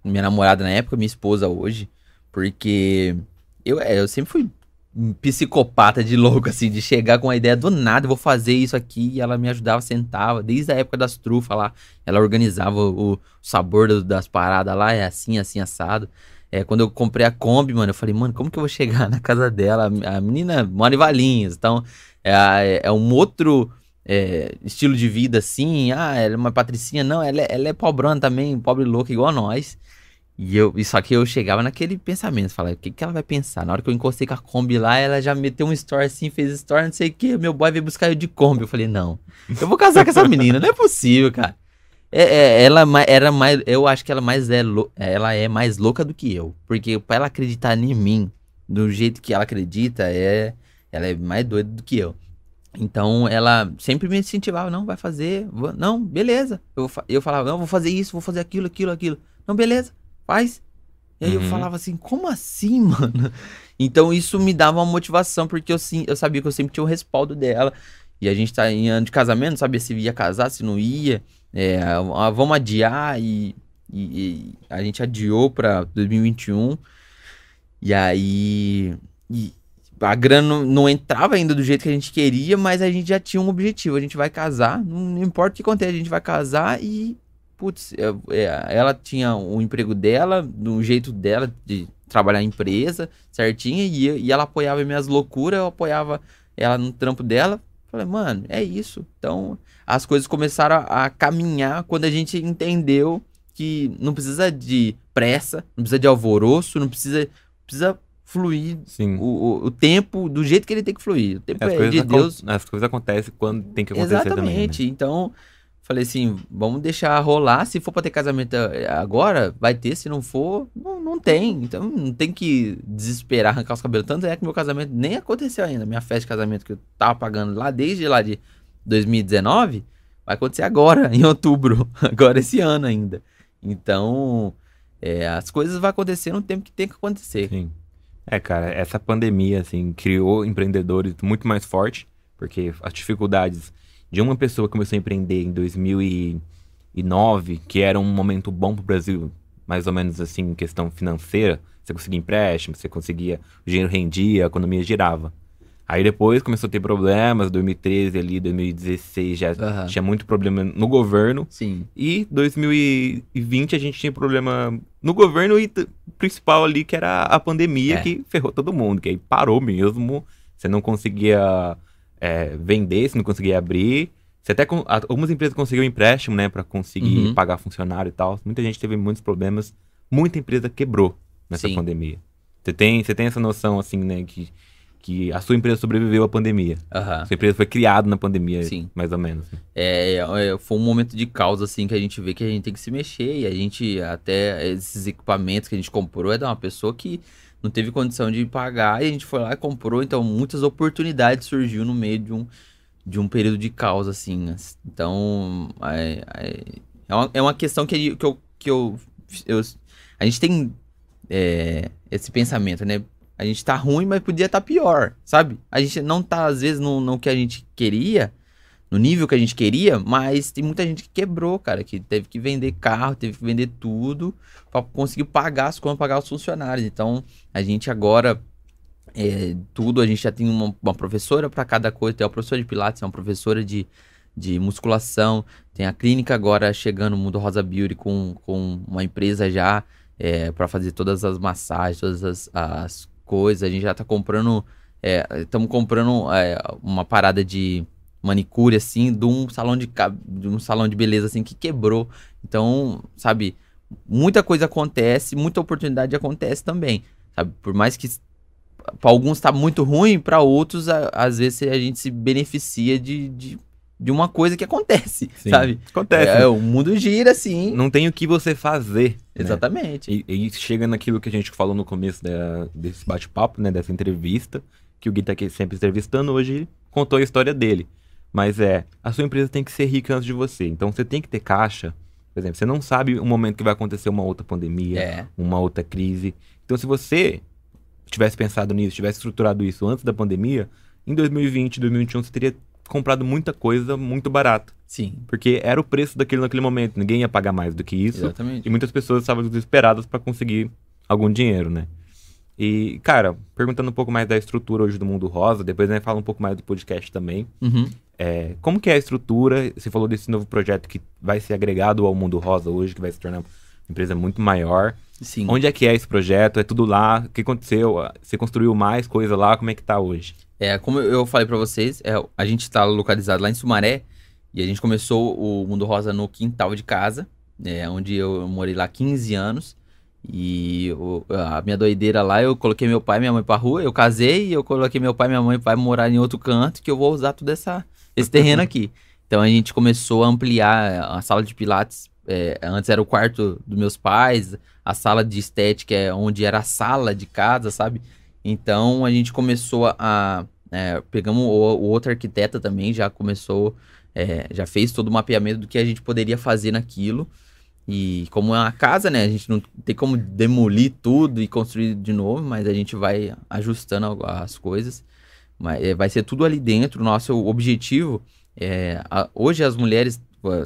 minha namorada na época, minha esposa hoje, porque eu, é, eu sempre fui um psicopata de louco, assim, de chegar com a ideia do nada, vou fazer isso aqui, e ela me ajudava, sentava, desde a época das trufas lá, ela organizava o, o sabor das paradas lá, é assim, assim, assado. É, quando eu comprei a Kombi, mano, eu falei, mano, como que eu vou chegar na casa dela? A menina mora em Valinhos, então é, é- é um outro é, estilo de vida, assim. Ah, ela é uma patricinha. Não, ela é, ela é pobrona também, pobre louca, igual nós. E eu, só que eu chegava naquele pensamento, falava, o que, que ela vai pensar? Na hora que eu encostei com a Kombi lá, ela já meteu um story assim, fez story, não sei o que, meu boy veio buscar eu de Kombi. Eu falei, não, eu vou casar com essa menina, não é possível, cara. É, é, ela era mais, eu acho que ela mais é, ela é mais louca do que eu, porque pra ela acreditar em mim, do jeito que ela acredita, é, ela é mais doida do que eu. Então ela sempre me incentivava, não, vai fazer, vou- não, beleza. Eu, eu falava, não, vou fazer isso, vou fazer aquilo, aquilo, aquilo. Não, beleza, faz. E aí eu Uhum. falava assim, como assim, mano? Então isso me dava uma motivação, porque eu, sim, eu sabia que eu sempre tinha o respaldo dela. E a gente tá em ano de casamento, não sabia se ia casar, se não ia. É, vamos adiar e, e- e a gente adiou pra 2021. E aí. e a grana não, não entrava ainda do jeito que a gente queria, mas a gente já tinha um objetivo. A gente vai casar, não, importa o que aconteça, a gente vai casar e. Putz, é- ela tinha o emprego dela, do jeito dela de trabalhar em empresa, certinha, e, e ela apoiava minhas loucuras, eu apoiava ela no trampo dela. Falei, mano, é isso. Então, as coisas começaram a, a caminhar quando a gente entendeu que não precisa de pressa, não precisa de alvoroço, não precisa, precisa fluir Sim. o, o, o tempo do jeito que ele tem que fluir. O tempo As é de Deus. as coisas acontecem quando tem que acontecer também. né? Exatamente. Então, falei assim, vamos deixar rolar. Se for pra ter casamento eh, agora, vai ter. Se não for, não, não tem. Então, não tem que desesperar, arrancar os cabelos. Tanto é que meu casamento nem aconteceu ainda. Minha festa de casamento que eu tava pagando lá desde lá de 2019, vai acontecer agora, em outubro. Agora esse ano ainda. Então, eh, as coisas vão acontecer no tempo que tem que acontecer. Sim. É, cara, essa pandemia, assim, criou empreendedores muito mais forte, porque as dificuldades de uma pessoa que começou a empreender em 2009, que era um momento bom pro Brasil, mais ou menos assim, em questão financeira, você conseguia empréstimo, você conseguia, o dinheiro rendia, a economia girava. Aí depois começou a ter problemas, 2013 ali, 2016 já Aham. tinha muito problema no governo, Sim. e 2020 a gente tinha problema no governo e principal ali que era a pandemia É. que ferrou todo mundo, que aí parou mesmo, você não conseguia é, vender, você não conseguia abrir. Você até algumas empresas conseguiram empréstimo, né, para conseguir Uhum. pagar funcionário e tal. Muita gente teve muitos problemas, muita empresa quebrou nessa Sim. pandemia. Você tem, você tem essa noção assim, né, que que a sua empresa sobreviveu à pandemia. A sua empresa foi criada na pandemia, Sim. mais ou menos. né? É, é, foi um momento de causa, assim, que a gente vê que a gente tem que se mexer. E a gente, até esses equipamentos que a gente comprou, é de uma pessoa que não teve condição de pagar. E a gente foi lá e comprou. Então, muitas oportunidades surgiu no meio de um, de um período de causa, assim. Então, é, é, é, uma, é uma questão que, que, eu, que eu, eu- A gente tem é, esse pensamento, né? A gente tá ruim, mas podia estar pior, sabe? A gente não tá, às vezes, no, no que a gente queria, no nível que a gente queria, mas tem muita gente que quebrou, cara, que teve que vender carro, teve que vender tudo pra conseguir pagar as contas, pagar os funcionários. Então, a gente agora, é, tudo, a gente já tem uma, uma professora para cada coisa, tem uma professora de pilates, tem uma professora de, de musculação, tem a clínica agora chegando no Mundo Rosa Beauty com, com uma empresa já é, para fazer todas as massagens, todas as, as coisas. A gente já tá comprando, estamos comprando é, uma parada de manicure, assim, de um salão de, de um salão de beleza, assim, que quebrou. Então, sabe, muita coisa acontece, muita oportunidade acontece também, sabe? Por mais que para alguns tá muito ruim, para outros, a- às vezes, a gente se beneficia de, de, de uma coisa que acontece, Sim. sabe? Acontece. É, o mundo gira, assim. Não tem o que você fazer. né? Exatamente. E, e chega naquilo que a gente falou no começo da- desse bate-papo, né? Dessa entrevista, que o Gui tá aqui sempre entrevistando, hoje contou a história dele. Mas é, a sua empresa tem que ser rica antes de você. Então você tem que ter caixa. Por exemplo, você não sabe o momento que vai acontecer uma outra pandemia, É. uma outra crise. Então se você tivesse pensado nisso, tivesse estruturado isso antes da pandemia, em 2020, 2021 você teria comprado muita coisa muito barata. Sim, Porque era o preço daquilo naquele momento. Ninguém ia pagar mais do que isso. exatamente. E muitas pessoas estavam desesperadas para conseguir algum dinheiro, né? E, cara, perguntando um pouco mais da estrutura hoje do Mundo Rosa, depois a gente fala um pouco mais do podcast também. Uhum. É, como que é a estrutura? Você falou desse novo projeto que vai ser agregado ao Mundo Rosa hoje, que vai se tornar uma empresa muito maior. Sim. Onde é que é esse projeto? É tudo lá? O que aconteceu? Você construiu mais coisa lá? Como é que tá hoje? É, como eu falei pra vocês, é, a gente tá localizado lá em Sumaré e a gente começou o Mundo Rosa no quintal de casa, é, onde eu morei lá 15 anos. E o- a minha doideira lá, eu coloquei meu pai e minha mãe pra rua, eu casei e eu coloquei meu pai e minha mãe pra morar em outro canto, que eu vou usar todo essa, esse terreno aqui. Então a gente começou a ampliar a sala de pilates. é, antes era o quarto dos meus pais, a sala de estética é onde era a sala de casa, sabe? Então a gente começou a. é, pegamos o, o outro arquiteta também, já começou, é, já fez todo o mapeamento do que a gente poderia fazer naquilo. E como é uma casa, né? A gente não tem como demolir tudo e construir de novo, mas a gente vai ajustando as coisas. Mas é, vai ser tudo ali dentro. Nosso objetivo é. a- hoje as mulheres,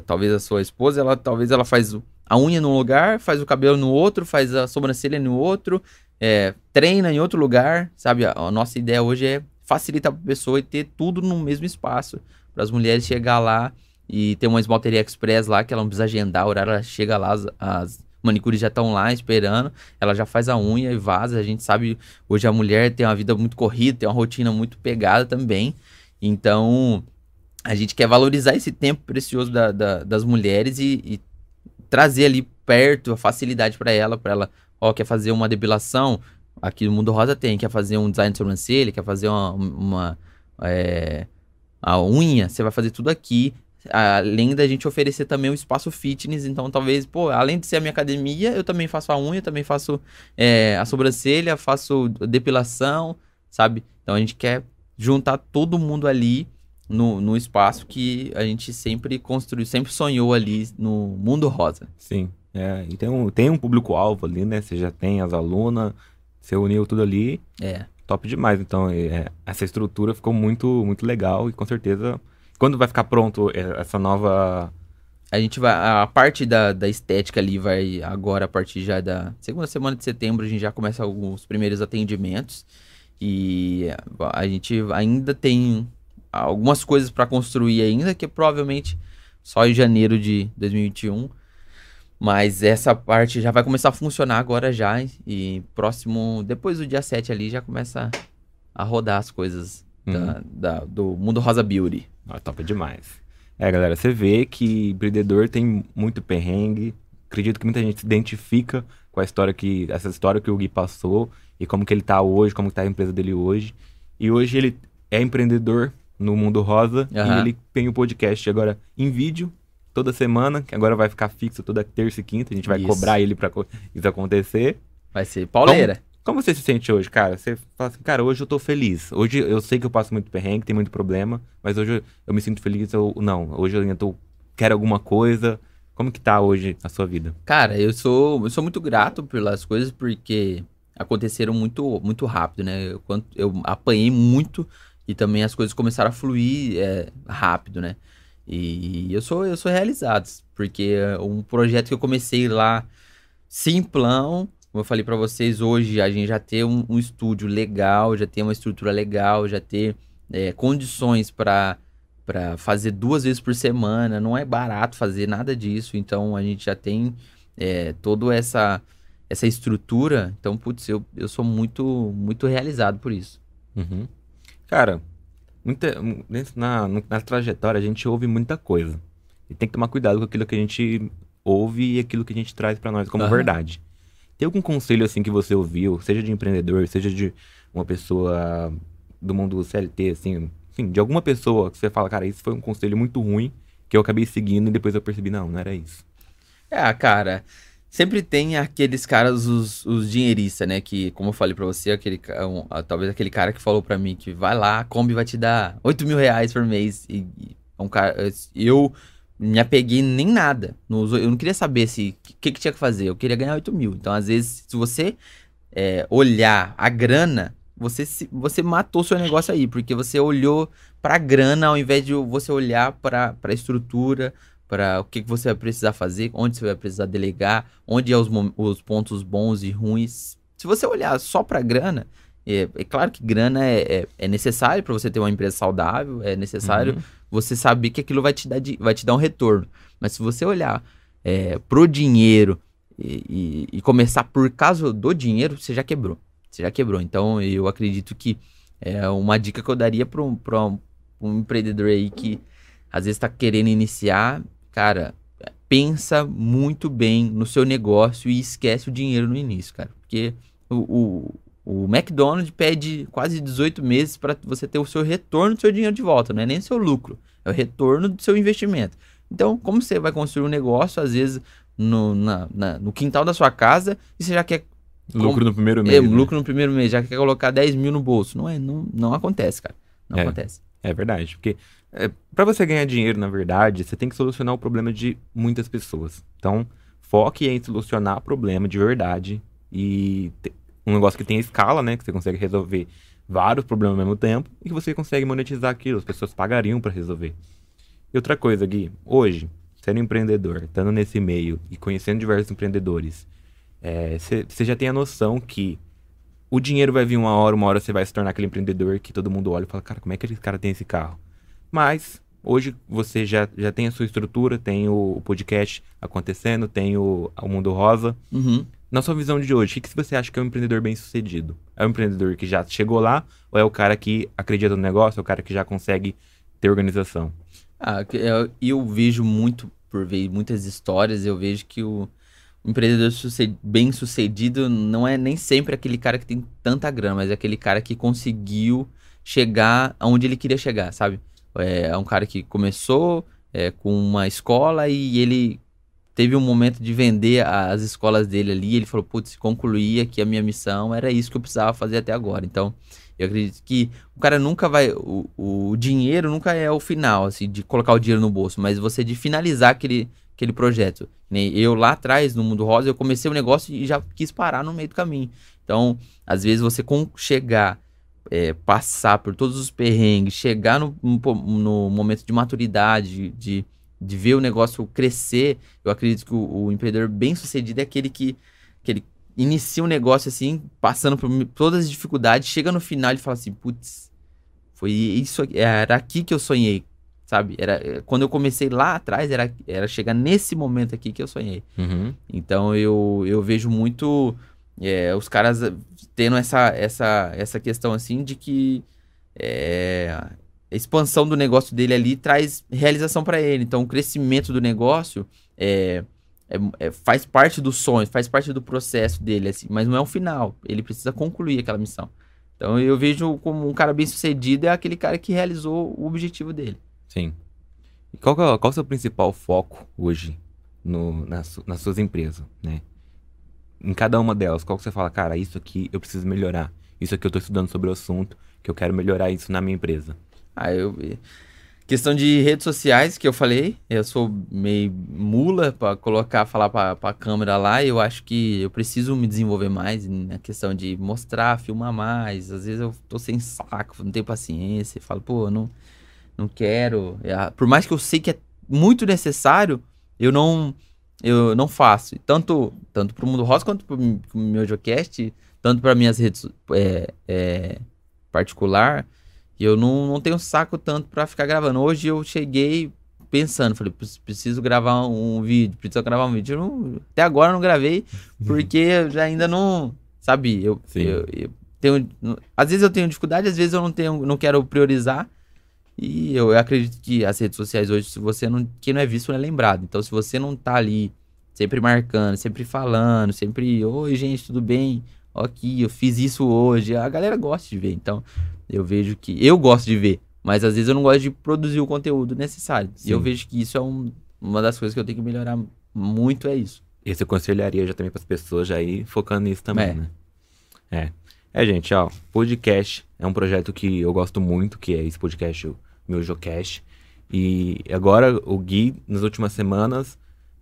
talvez a sua esposa, ela talvez ela faz a unha num lugar, faz o cabelo no outro, faz a sobrancelha no outro, é, treina em outro lugar, sabe? A, a nossa ideia hoje é facilitar para a pessoa e ter tudo no mesmo espaço. Para as mulheres chegar lá e ter uma esmalteria express lá, que ela não precisa agendar, o horário ela chega lá, as manicures já estão lá esperando, ela já faz a unha e vaza. A gente sabe, hoje a mulher tem uma vida muito corrida, tem uma rotina muito pegada também. Então, a gente quer valorizar esse tempo precioso da- da- das mulheres e, e trazer ali perto a facilidade para ela, para ela, ó, quer fazer uma depilação, aqui no Mundo Rosa tem, quer fazer um design de sobrancelha, quer fazer uma, uma é, a unha, você vai fazer tudo aqui, além da gente oferecer também um espaço fitness, então talvez, pô, além de ser a minha academia, eu também faço a unha, também faço é, a sobrancelha, faço depilação, sabe? Então a gente quer juntar todo mundo ali no, no espaço que a gente sempre construiu, sempre sonhou ali no Mundo Rosa. Sim. É, e tem um, tem um público-alvo ali, né? Você já tem as alunas, você uniu tudo ali. É. top demais. Então, é, essa estrutura ficou muito, muito legal e com certeza, quando vai ficar pronto é, essa nova. A gente vai. A parte da, da estética ali vai agora, a partir já da segunda semana de setembro, a gente já começa alguns primeiros atendimentos. E a gente ainda tem algumas coisas para construir ainda, que provavelmente só em janeiro de 2021. Mas essa parte já vai começar a funcionar agora já. E próximo, depois do dia 7 ali, já começa a rodar as coisas da- da- do Mundo Rosa Beauty. Ah, top demais. É, galera, você vê que empreendedor tem muito perrengue. Acredito que muita gente se identifica com a história que. Essa história que o Gui passou e como que ele tá hoje, como que tá a empresa dele hoje. E hoje ele é empreendedor no Mundo Rosa Aham. e ele tem o podcast agora em vídeo toda semana, que agora vai ficar fixo toda terça e quinta. A gente vai Isso. cobrar ele pra co- isso acontecer. Vai ser pauleira. Como você se sente hoje, cara? Você fala assim, cara, hoje eu tô feliz. Hoje eu sei que eu passo muito perrengue, tem muito problema, mas hoje eu, eu me sinto feliz ou não. Hoje eu ainda tô, quero alguma coisa. Como que tá hoje a sua vida? Cara, eu sou, eu sou muito grato pelas coisas porque aconteceram muito, muito rápido, né? Eu, eu apanhei muito e também as coisas começaram a fluir é, rápido, né? E eu sou, eu sou realizado, porque é um projeto que eu comecei lá simplão, como eu falei pra vocês, hoje a gente já tem um, um estúdio legal, já tem uma estrutura legal, já ter é, condições para para fazer duas vezes por semana, não é barato fazer nada disso, então a gente já tem é, toda essa essa estrutura, então putz, eu, eu sou muito muito realizado por isso. Uhum. Cara, muita, na, na trajetória a gente ouve muita coisa. E tem que tomar cuidado com aquilo que a gente ouve e aquilo que a gente traz para nós como uhum. verdade. Tem algum conselho assim que você ouviu, seja de empreendedor, seja de uma pessoa do mundo CLT, assim, assim, de alguma pessoa que você fala, cara, isso foi um conselho muito ruim que eu acabei seguindo e depois eu percebi, não, não era isso. É, cara, sempre tem aqueles caras, os, os dinheiristas, né? Que, como eu falei pra você, aquele, um, talvez aquele cara que falou pra mim que vai lá, a Kombi vai te dar 8 mil reais por mês. E, e um cara, eu me apeguei nem nada. eu não queria saber se o que, que, tinha que fazer. Eu queria ganhar 8 mil. Então, às vezes, se você é, olhar a grana, você, se, você matou seu negócio aí, porque você olhou pra grana ao invés de você olhar pra, pra estrutura, para o que, que você vai precisar fazer, onde você vai precisar delegar, onde é os, os pontos bons e ruins. Se você olhar só para grana, é, é, claro que grana é, é, é necessário para você ter uma empresa saudável, é necessário uhum. você saber que aquilo vai te dar, vai te dar um retorno. Mas se você olhar é, pro dinheiro e, e, e, começar por causa do dinheiro, você já quebrou. Você já quebrou. Então eu acredito que é uma dica que eu daria para um, um, um empreendedor aí que às vezes está querendo iniciar, cara, pensa muito bem no seu negócio e esquece o dinheiro no início, cara. Porque o, o, o McDonald's pede quase 18 meses para você ter o seu retorno do seu dinheiro de volta, não é nem o seu lucro, é o retorno do seu investimento. Então, como você vai construir um negócio, às vezes, no, na, na, no quintal da sua casa, e você já quer. Lucro no primeiro mês. É, né? lucro no primeiro mês, já quer colocar 10 mil no bolso. Não é, não, não acontece, cara. Não é, acontece. É verdade. Porque é, para você ganhar dinheiro, na verdade, você tem que solucionar o problema de muitas pessoas. Então, foque em solucionar o problema de verdade e um negócio que tem escala, né? Que você consegue resolver vários problemas ao mesmo tempo e que você consegue monetizar aquilo. As pessoas pagariam para resolver. E outra coisa, Gui, hoje, sendo empreendedor, estando nesse meio e conhecendo diversos empreendedores, você é, já tem a noção que o dinheiro vai vir uma hora, uma hora você vai se tornar aquele empreendedor que todo mundo olha e fala, cara, como é que esse cara tem esse carro? Mas hoje você já, já tem a sua estrutura, tem o, o podcast acontecendo, tem o, o Mundo Rosa. Uhum. Na sua visão de hoje, o que, você acha que é um empreendedor bem sucedido? É um empreendedor que já chegou lá ou é o cara que acredita no negócio, é o cara que já consegue ter organização? Ah, eu, eu vejo muito, por ver muitas histórias, eu vejo que o empreendedor bem sucedido não é nem sempre aquele cara que tem tanta grana, mas é aquele cara que conseguiu chegar aonde ele queria chegar, sabe? É, é um cara que começou é, com uma escola e ele teve um momento de vender as escolas dele ali. Ele falou: Putz, concluía que a minha missão era isso que eu precisava fazer até agora. Então, eu acredito que o cara nunca vai. O, o dinheiro nunca é o final, assim, de colocar o dinheiro no bolso, mas você de finalizar aquele, aquele projeto. Eu lá atrás, no Mundo Rosa, eu comecei o um negócio e já quis parar no meio do caminho. Então, às vezes você com chegar é, passar por todos os perrengues, chegar no, no momento de maturidade, de, de ver o negócio crescer, eu acredito que o, o empreendedor bem sucedido é aquele que, que ele inicia um negócio assim, passando por todas as dificuldades, chega no final e fala assim, putz, foi isso, era aqui que eu sonhei, sabe? Era, é, quando eu comecei lá atrás, era, era chegar nesse momento aqui que eu sonhei. Uhum. Então eu, eu vejo muito é, os caras tendo essa, essa, essa questão assim de que é, expansão do negócio dele ali traz realização para ele. Então, o crescimento do negócio é, é, é, faz parte do sonho, faz parte do processo dele, assim, mas não é o final. Ele precisa concluir aquela missão. Então, eu vejo como um cara bem sucedido é aquele cara que realizou o objetivo dele. Sim. E qual, qual, qual é o seu principal foco hoje no, nas, nas suas empresas, né? em cada uma delas, qual que você fala, cara, isso aqui eu preciso melhorar. Isso aqui eu tô estudando sobre o assunto, que eu quero melhorar isso na minha empresa. Ah, eu. Questão de redes sociais que eu falei, eu sou meio mula para colocar, falar para a câmera lá, e eu acho que eu preciso me desenvolver mais na questão de mostrar, filmar mais. Às vezes eu tô sem saco, não tenho paciência, falo, pô, não, não quero. Por mais que eu sei que é muito necessário, eu não eu não faço. Tanto, tanto pro Mundo Rosa quanto pro meu podcast, tanto para minhas redes é, é, particular, eu não, não tenho saco tanto para ficar gravando. Hoje eu cheguei pensando, falei, preciso gravar um vídeo, preciso gravar um vídeo. Não, até agora eu não gravei, porque eu ainda não, sabe, eu, eu, eu, tenho, às vezes eu tenho dificuldade, às vezes eu não tenho, não quero priorizar, E eu acredito que as redes sociais hoje, se você não. Quem não é visto não é lembrado. Então, se você não tá ali sempre marcando, sempre falando, sempre. Oi, gente, tudo bem? Ó, aqui, eu fiz isso hoje. A galera gosta de ver. Então, eu vejo que. Eu gosto de ver, mas às vezes eu não gosto de produzir o conteúdo necessário. Sim. E eu vejo que isso é um- uma das coisas que eu tenho que melhorar muito, é isso. Esse eu aconselharia já também para as pessoas já ir focando nisso também, É. né? É. É, gente, ó, podcast é um projeto que eu gosto muito, que é esse podcast, o meu Jocast. E agora o Gui, nas últimas semanas,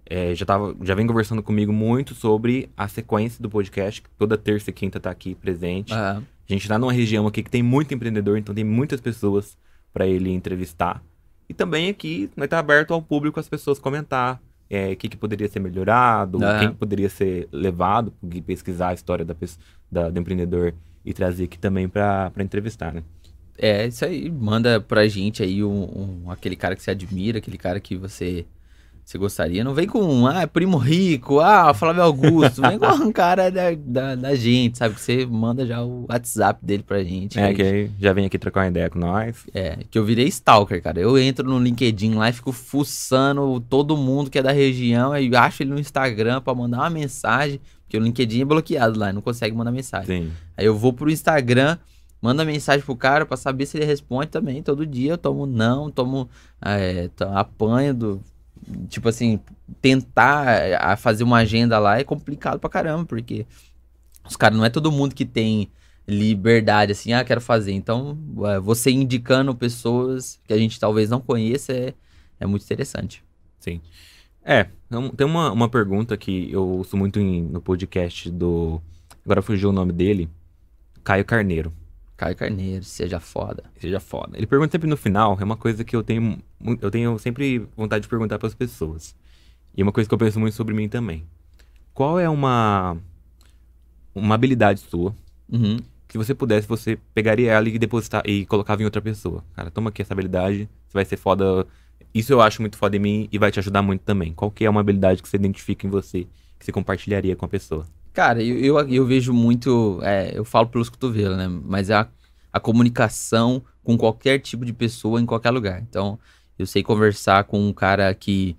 é, já, tava, já vem conversando comigo muito sobre a sequência do podcast, que toda terça e quinta tá aqui presente. Ah, A gente tá numa região aqui que tem muito empreendedor, então tem muitas pessoas para ele entrevistar. E também aqui vai estar aberto ao público as pessoas comentar é, o que, que poderia ser melhorado, quem poderia ser levado, para pesquisar a história da, da- do empreendedor e trazer aqui também para entrevistar, né? É, isso aí. Manda pra gente aí um, um- aquele cara que você admira, aquele cara que você, você gostaria. Não vem com, um, ah, primo rico, ah, Flávio Augusto. vem com um cara da, da, da gente, sabe? Que você manda já o WhatsApp dele pra gente. É, que aí já vem aqui trocar uma ideia com nós. É, que eu virei stalker, cara. Eu entro no LinkedIn lá e fico fuçando todo mundo que é da região e acho ele no Instagram pra mandar uma mensagem, porque o LinkedIn é bloqueado lá, não consegue mandar mensagem. Sim. Aí eu vou pro Instagram, mando a mensagem pro cara pra saber se ele responde também. Todo dia eu tomo não, tomo é, apanho do. Tipo assim, tentar é, a fazer uma agenda lá é complicado pra caramba, porque os caras não é todo mundo que tem liberdade assim, ah, quero fazer. Então, é, você indicando pessoas que a gente talvez não conheça é, é muito interessante. Sim. É, então, tem uma, uma pergunta que eu ouço muito em- no podcast do. Agora fugiu o nome dele. Caio Carneiro. Caio Carneiro, seja foda. Seja foda. Ele pergunta sempre no final, é uma coisa que eu tenho. Eu tenho sempre vontade de perguntar para as pessoas. E é uma coisa que eu penso muito sobre mim também. Qual é uma. Uma habilidade sua Uhum. que se você pudesse, você pegaria ela e depositar e colocava em outra pessoa. Cara, toma aqui essa habilidade, você vai ser foda. Isso eu acho muito foda em mim e vai te ajudar muito também. Qual que é uma habilidade que você identifica em você, que você compartilharia com a pessoa? Cara, eu, eu, eu vejo muito. é, eu falo pelos cotovelos, né? Mas é a, a comunicação com qualquer tipo de pessoa em qualquer lugar. Então, eu sei conversar com um cara que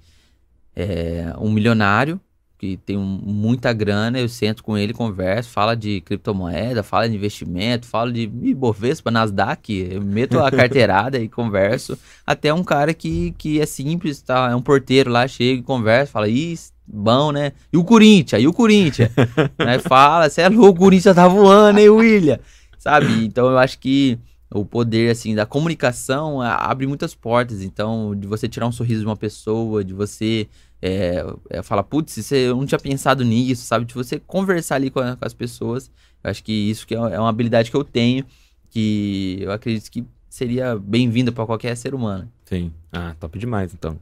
é um milionário, que tem um- muita grana, eu sento com ele, converso, fala de criptomoeda, fala de investimento, fala de Ibovespa, Nasdaq, eu meto a carteirada e converso. Até um cara que, que é simples, tá? É um porteiro lá, chega e conversa, fala, ih, bom, né? E o Corinthians? E o Corinthians? Aí fala, você é louco, o Corinthians tá voando, hein, William? Sabe? Então eu acho que o poder, assim, da comunicação abre muitas portas. Então, de você tirar um sorriso de uma pessoa, de você é, é, falar, putz, você- eu não tinha pensado nisso, sabe? De você conversar ali com, a- com as pessoas. Eu acho que isso que é é uma habilidade que eu tenho, que eu acredito que seria bem-vinda para qualquer ser humano. Sim. Ah, top demais, então.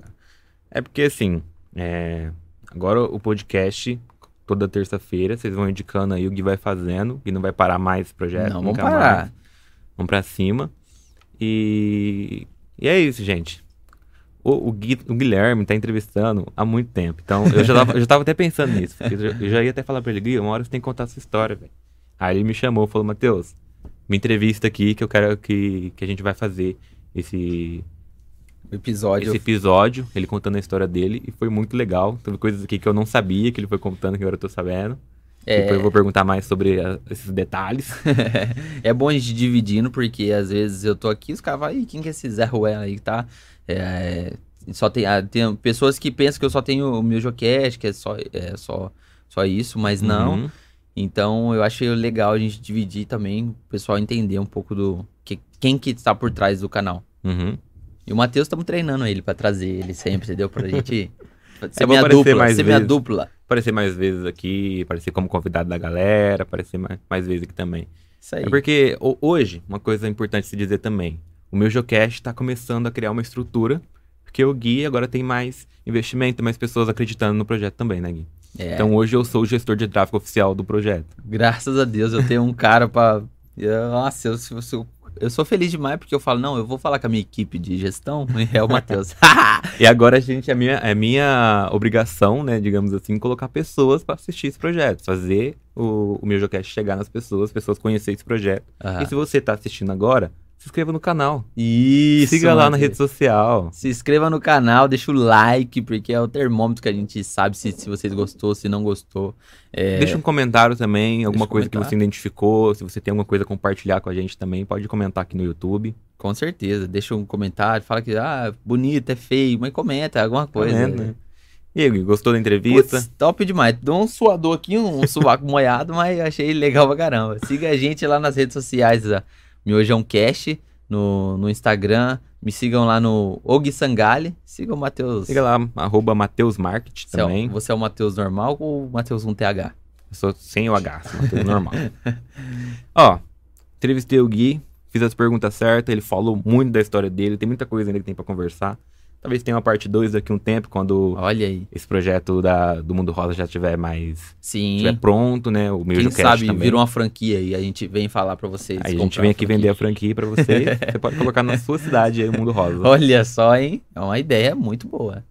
É porque, assim, é, agora o podcast, toda terça-feira, vocês vão indicando aí o que vai fazendo, e não vai parar mais esse projeto. não, vamos parar. mais. Vamos pra cima. E, e é isso, gente. O, o Gui- o Guilherme tá entrevistando há muito tempo. Então, eu já tava, eu já tava até pensando nisso. Eu já, eu já ia até falar pra ele, Gui, uma hora você tem que contar a sua história, velho. Aí ele me chamou, falou, Matheus, me entrevista aqui que eu quero que, que a gente vai fazer esse, episódio. esse episódio, ele contando a história dele, e foi muito legal. Teve coisas aqui que eu não sabia, que ele foi contando, que agora eu tô sabendo. É. Depois eu vou perguntar mais sobre a- esses detalhes. é bom a gente dividindo, porque às vezes eu tô aqui, os caras falam, "Ih, quem que é esse Zé Ruela aí que tá? É, só tem, ah, tem pessoas que pensam que eu só tenho o meu Jocast, que é só, é só, só isso, mas não. Uhum. Então eu achei legal a gente dividir também, o pessoal entender um pouco do que, quem que está por trás do canal. Uhum. E o Matheus estamos treinando ele pra trazer ele sempre, entendeu? Pra gente ser É minha dupla, mais ser minha vezes. dupla. Aparecer mais vezes aqui, aparecer como convidado da galera, aparecer mais, mais vezes aqui também. Isso aí. É porque ho- hoje, uma coisa importante se dizer também, o meu Geocast tá começando a criar uma estrutura, porque o Gui agora tem mais investimento, mais pessoas acreditando no projeto também, né, Gui? É. Então hoje eu sou o gestor de tráfego oficial do projeto. Graças a Deus eu tenho um cara. Eu- Nossa, eu, eu, sou- eu sou feliz demais porque eu falo, não, eu vou falar com a minha equipe de gestão e é o Matheus. E agora a gente, é minha, é minha obrigação, né, digamos assim, colocar pessoas para assistir esse projeto, fazer o, o meu Geocast chegar nas pessoas, as pessoas conhecerem esse projeto. Aham. E se você tá assistindo agora, se inscreva no canal. Isso. Siga lá na rede social. Se inscreva no canal, deixa o like, porque é o termômetro que a gente sabe se, se vocês gostou, se não gostou. É, Deixa um comentário também, alguma um coisa que você identificou. Se você tem alguma coisa a compartilhar com a gente também, pode comentar aqui no YouTube. Com certeza. Deixa um comentário, fala que, ah, bonito, é feio, mas comenta alguma coisa. vendo, né? E aí, gostou da entrevista? Putz, top demais. Deu um suador aqui, um sovaco molhado, mas achei legal pra caramba. Siga a gente lá nas redes sociais, a Miojão Cash, no, no Instagram. Me sigam lá no Og Sangali. Sigam o Matheus. Siga lá, arroba Mateus Market é também. Você é o Matheus normal ou o Matheus 1TH? Eu sou sem o H, sou Mateus normal. Ó, entrevistei o Gui, fiz as perguntas certas, ele falou muito da história dele, tem muita coisa ainda que tem pra conversar. Talvez tenha uma parte 2 daqui a um tempo, quando Olha aí. esse projeto da, do Mundo Rosa já estiver mais Sim. estiver pronto, né? O meu Quem Cast sabe também. vira uma franquia e a gente vem falar pra vocês. Aí a gente comprar vem aqui vender a franquia pra vocês. você pode colocar na sua cidade aí o Mundo Rosa. Olha só, hein? É uma ideia muito boa.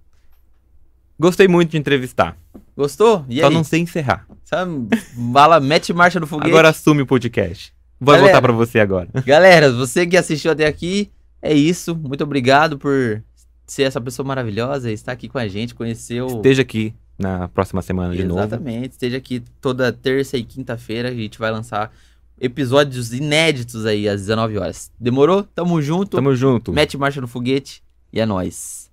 Gostei muito de entrevistar. Gostou? E só aí? não sei encerrar. Sabe, bala, mete marcha no foguete. Agora assume o podcast. Vou Galera. voltar pra você agora. Galera, você que assistiu até aqui, é isso. Muito obrigado por ser essa pessoa maravilhosa, estar aqui com a gente, conhecer o. Esteja aqui na próxima semana de novo. Exatamente. Esteja aqui toda terça e quinta-feira. A gente vai lançar episódios inéditos aí às 19 horas. Demorou? Tamo junto. Tamo junto. Mete marcha no foguete e é nóis.